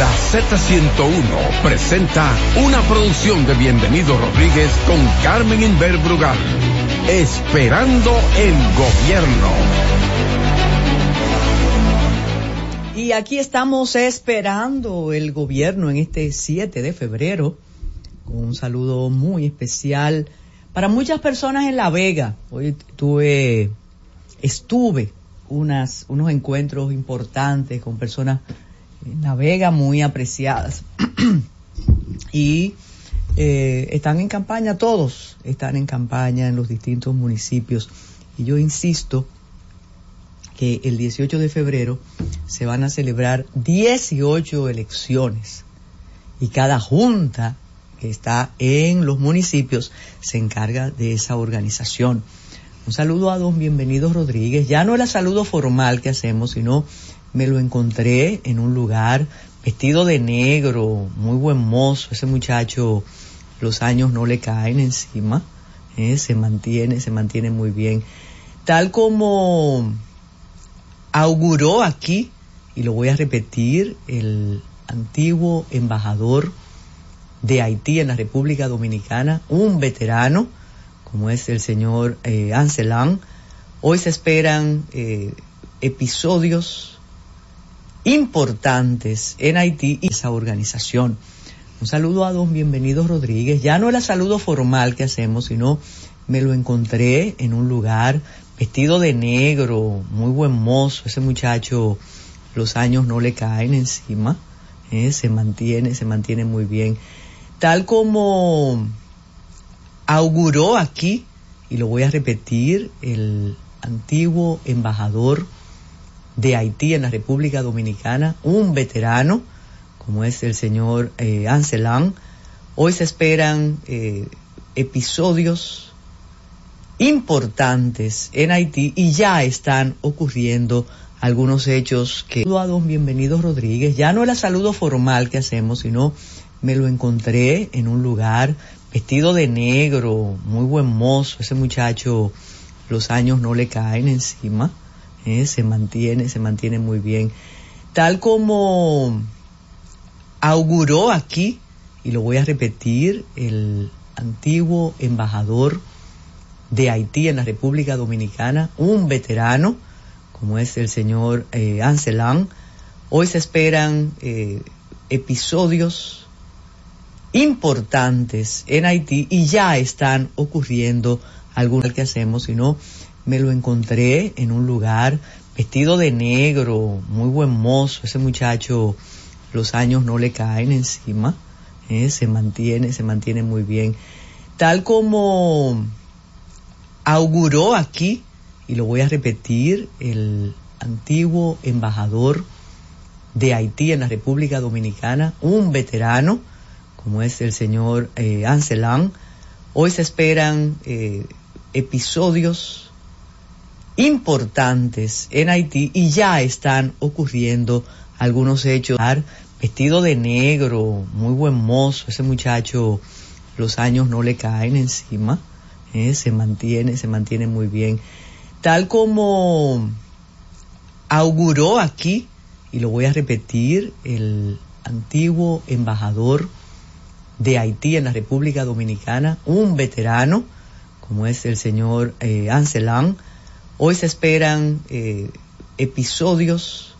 La Z101 presenta una producción de Bienvenido Rodríguez con Carmen Inver Brugal. Esperando el gobierno. Y aquí estamos esperando el gobierno en este 7 de febrero, con un saludo muy especial para muchas personas en La Vega. Hoy tuve, estuve unas, unos encuentros importantes con personas en La Vega muy apreciadas. y eh, están en campaña, todos están en campaña en los distintos municipios. Y yo insisto que el 18 de febrero se van a celebrar 18 elecciones y cada junta que está en los municipios se encarga de esa organización. Un saludo a don Bienvenido Rodríguez. Ya no el saludo formal que hacemos, sino me lo encontré en un lugar vestido de negro, muy buen mozo, ese muchacho los años no le caen encima, ¿eh? se mantiene, se mantiene muy bien. Tal como auguró aquí, y lo voy a repetir, el antiguo embajador de Haití en la República Dominicana, un veterano, como es el señor eh, Ancelán. Hoy se esperan eh, episodios importantes en Haití y esa organización. Un saludo a don Bienvenido Rodríguez. Ya no era saludo formal que hacemos, sino me lo encontré en un lugar vestido de negro, muy buen mozo. Ese muchacho, los años no le caen encima, ¿eh? se mantiene, se mantiene muy bien. Tal como auguró aquí, y lo voy a repetir, el antiguo embajador de Haití en la República Dominicana, un veterano, como es el señor eh, Ancelán. Hoy se esperan eh, episodios importantes en Haití y ya están ocurriendo algunos hechos que... A don Bienvenido Rodríguez, ya no era saludo formal que hacemos, sino me lo encontré en un lugar vestido de negro, muy buen mozo, ese muchacho los años no le caen encima, ¿eh? se mantiene, se mantiene muy bien. Tal como auguró aquí, y lo voy a repetir, el antiguo embajador de Haití en la República Dominicana, un veterano, como es el señor eh. Hoy se esperan eh, episodios importantes en Haití y ya están ocurriendo algunos que hacemos, sino me lo encontré en un lugar vestido de negro, muy buen mozo, ese muchacho los años no le caen encima, ¿eh? se mantiene, se mantiene muy bien. Tal como auguró aquí, y lo voy a repetir, el antiguo embajador de Haití en la República Dominicana, un veterano, como es el señor eh, Ancelán. Hoy se esperan eh, episodios importantes en Haití y ya están ocurriendo algunos hechos. Vestido de negro, muy buen mozo, ese muchacho los años no le caen encima, ¿eh? se mantiene, se mantiene muy bien. Tal como auguró aquí, y lo voy a repetir, el antiguo embajador de Haití en la República Dominicana, un veterano, como es el señor eh, Ancelán. Hoy se esperan eh, episodios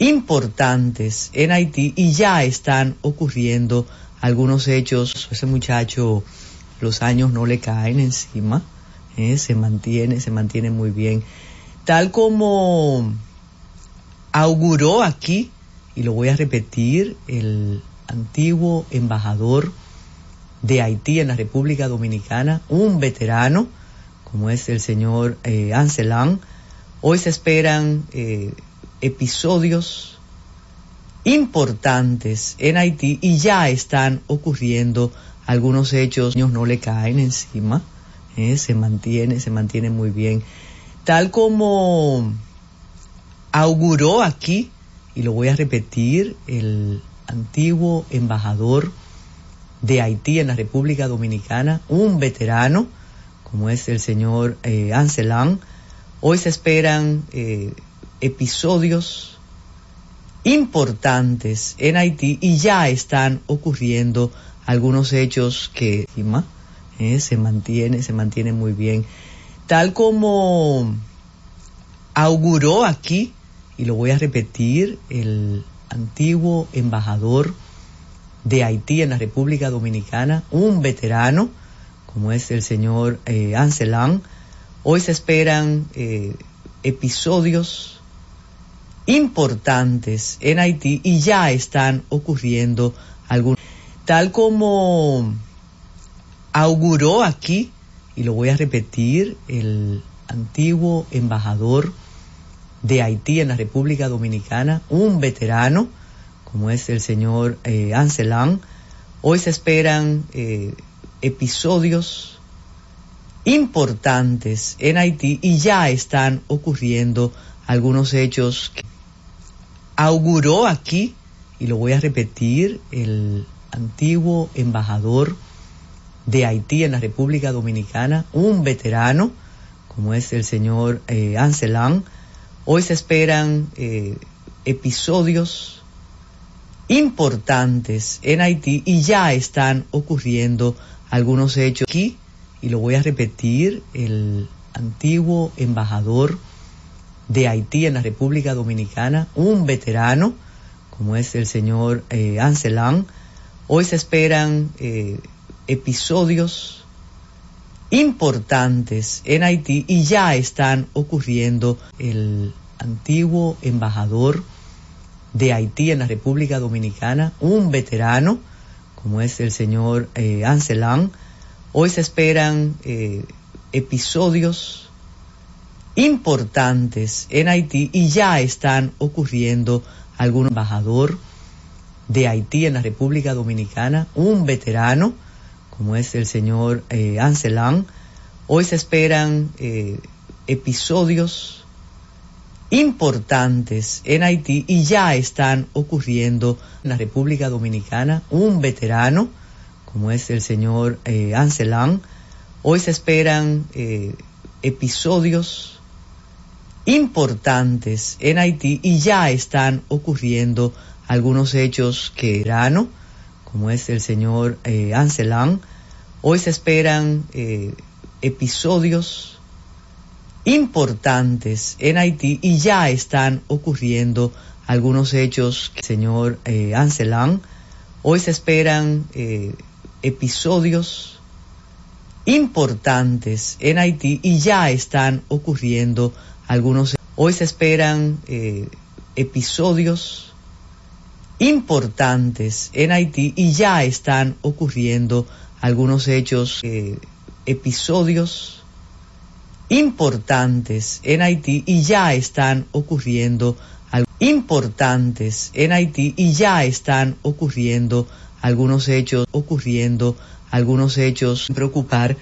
importantes en Haití y ya están ocurriendo algunos hechos. Ese muchacho los años no le caen encima, ¿eh? se mantiene, se mantiene muy bien. Tal como auguró aquí, y lo voy a repetir, el antiguo embajador de Haití en la República Dominicana, un veterano, como es el señor eh. Hoy se esperan eh, episodios importantes en Haití y ya están ocurriendo algunos hechos, no le caen encima, ¿eh? se mantiene, se mantiene muy bien. Tal como auguró aquí, y lo voy a repetir, el antiguo embajador de Haití en la República Dominicana, un veterano, como es el señor eh. Hoy se esperan eh, episodios importantes en Haití y ya están ocurriendo algunos hechos que eh, se mantiene, se mantiene muy bien. Tal como auguró aquí, y lo voy a repetir, el antiguo embajador de Haití en la República Dominicana, un veterano, como es el señor eh. Hoy se esperan eh, episodios importantes en Haití y ya están ocurriendo algunos. Tal como auguró aquí, y lo voy a repetir, el antiguo embajador de Haití en la República Dominicana, un veterano, como es el señor eh. Hoy se esperan eh, episodios importantes en Haití y ya están ocurriendo algunos hechos. auguró aquí, y lo voy a repetir, el antiguo embajador de Haití en la República Dominicana, un veterano, como es el señor eh, Ancelán. Hoy se esperan eh, episodios importantes en Haití y ya están ocurriendo algunos hechos aquí, y lo voy a repetir, el antiguo embajador de Haití en la República Dominicana, un veterano, como es el señor eh. Hoy se esperan eh, episodios importantes en Haití y ya están ocurriendo el antiguo embajador de Haití en la República Dominicana, un veterano, como es el señor eh. Hoy se esperan eh, episodios importantes en Haití y ya están ocurriendo algún embajador de Haití en la República Dominicana, un veterano, como es el señor eh. Hoy se esperan eh, episodios importantes en Haití y ya están ocurriendo en la República Dominicana, un veterano, como es el señor eh, Ancelán. Hoy se esperan eh, episodios importantes en Haití y ya están ocurriendo algunos hechos que verano, como es el señor eh, Ancelán. Hoy se esperan eh, episodios importantes en Haití y ya están ocurriendo algunos hechos señor eh, Ancelán. Hoy se esperan eh, episodios importantes en Haití y ya están ocurriendo algunos. Hoy se esperan eh, episodios importantes en Haití y ya están ocurriendo algunos hechos, eh, episodios importantes en Haití y ya están ocurriendo importantes en Haití y ya están ocurriendo algunos hechos ocurriendo algunos hechos preocupar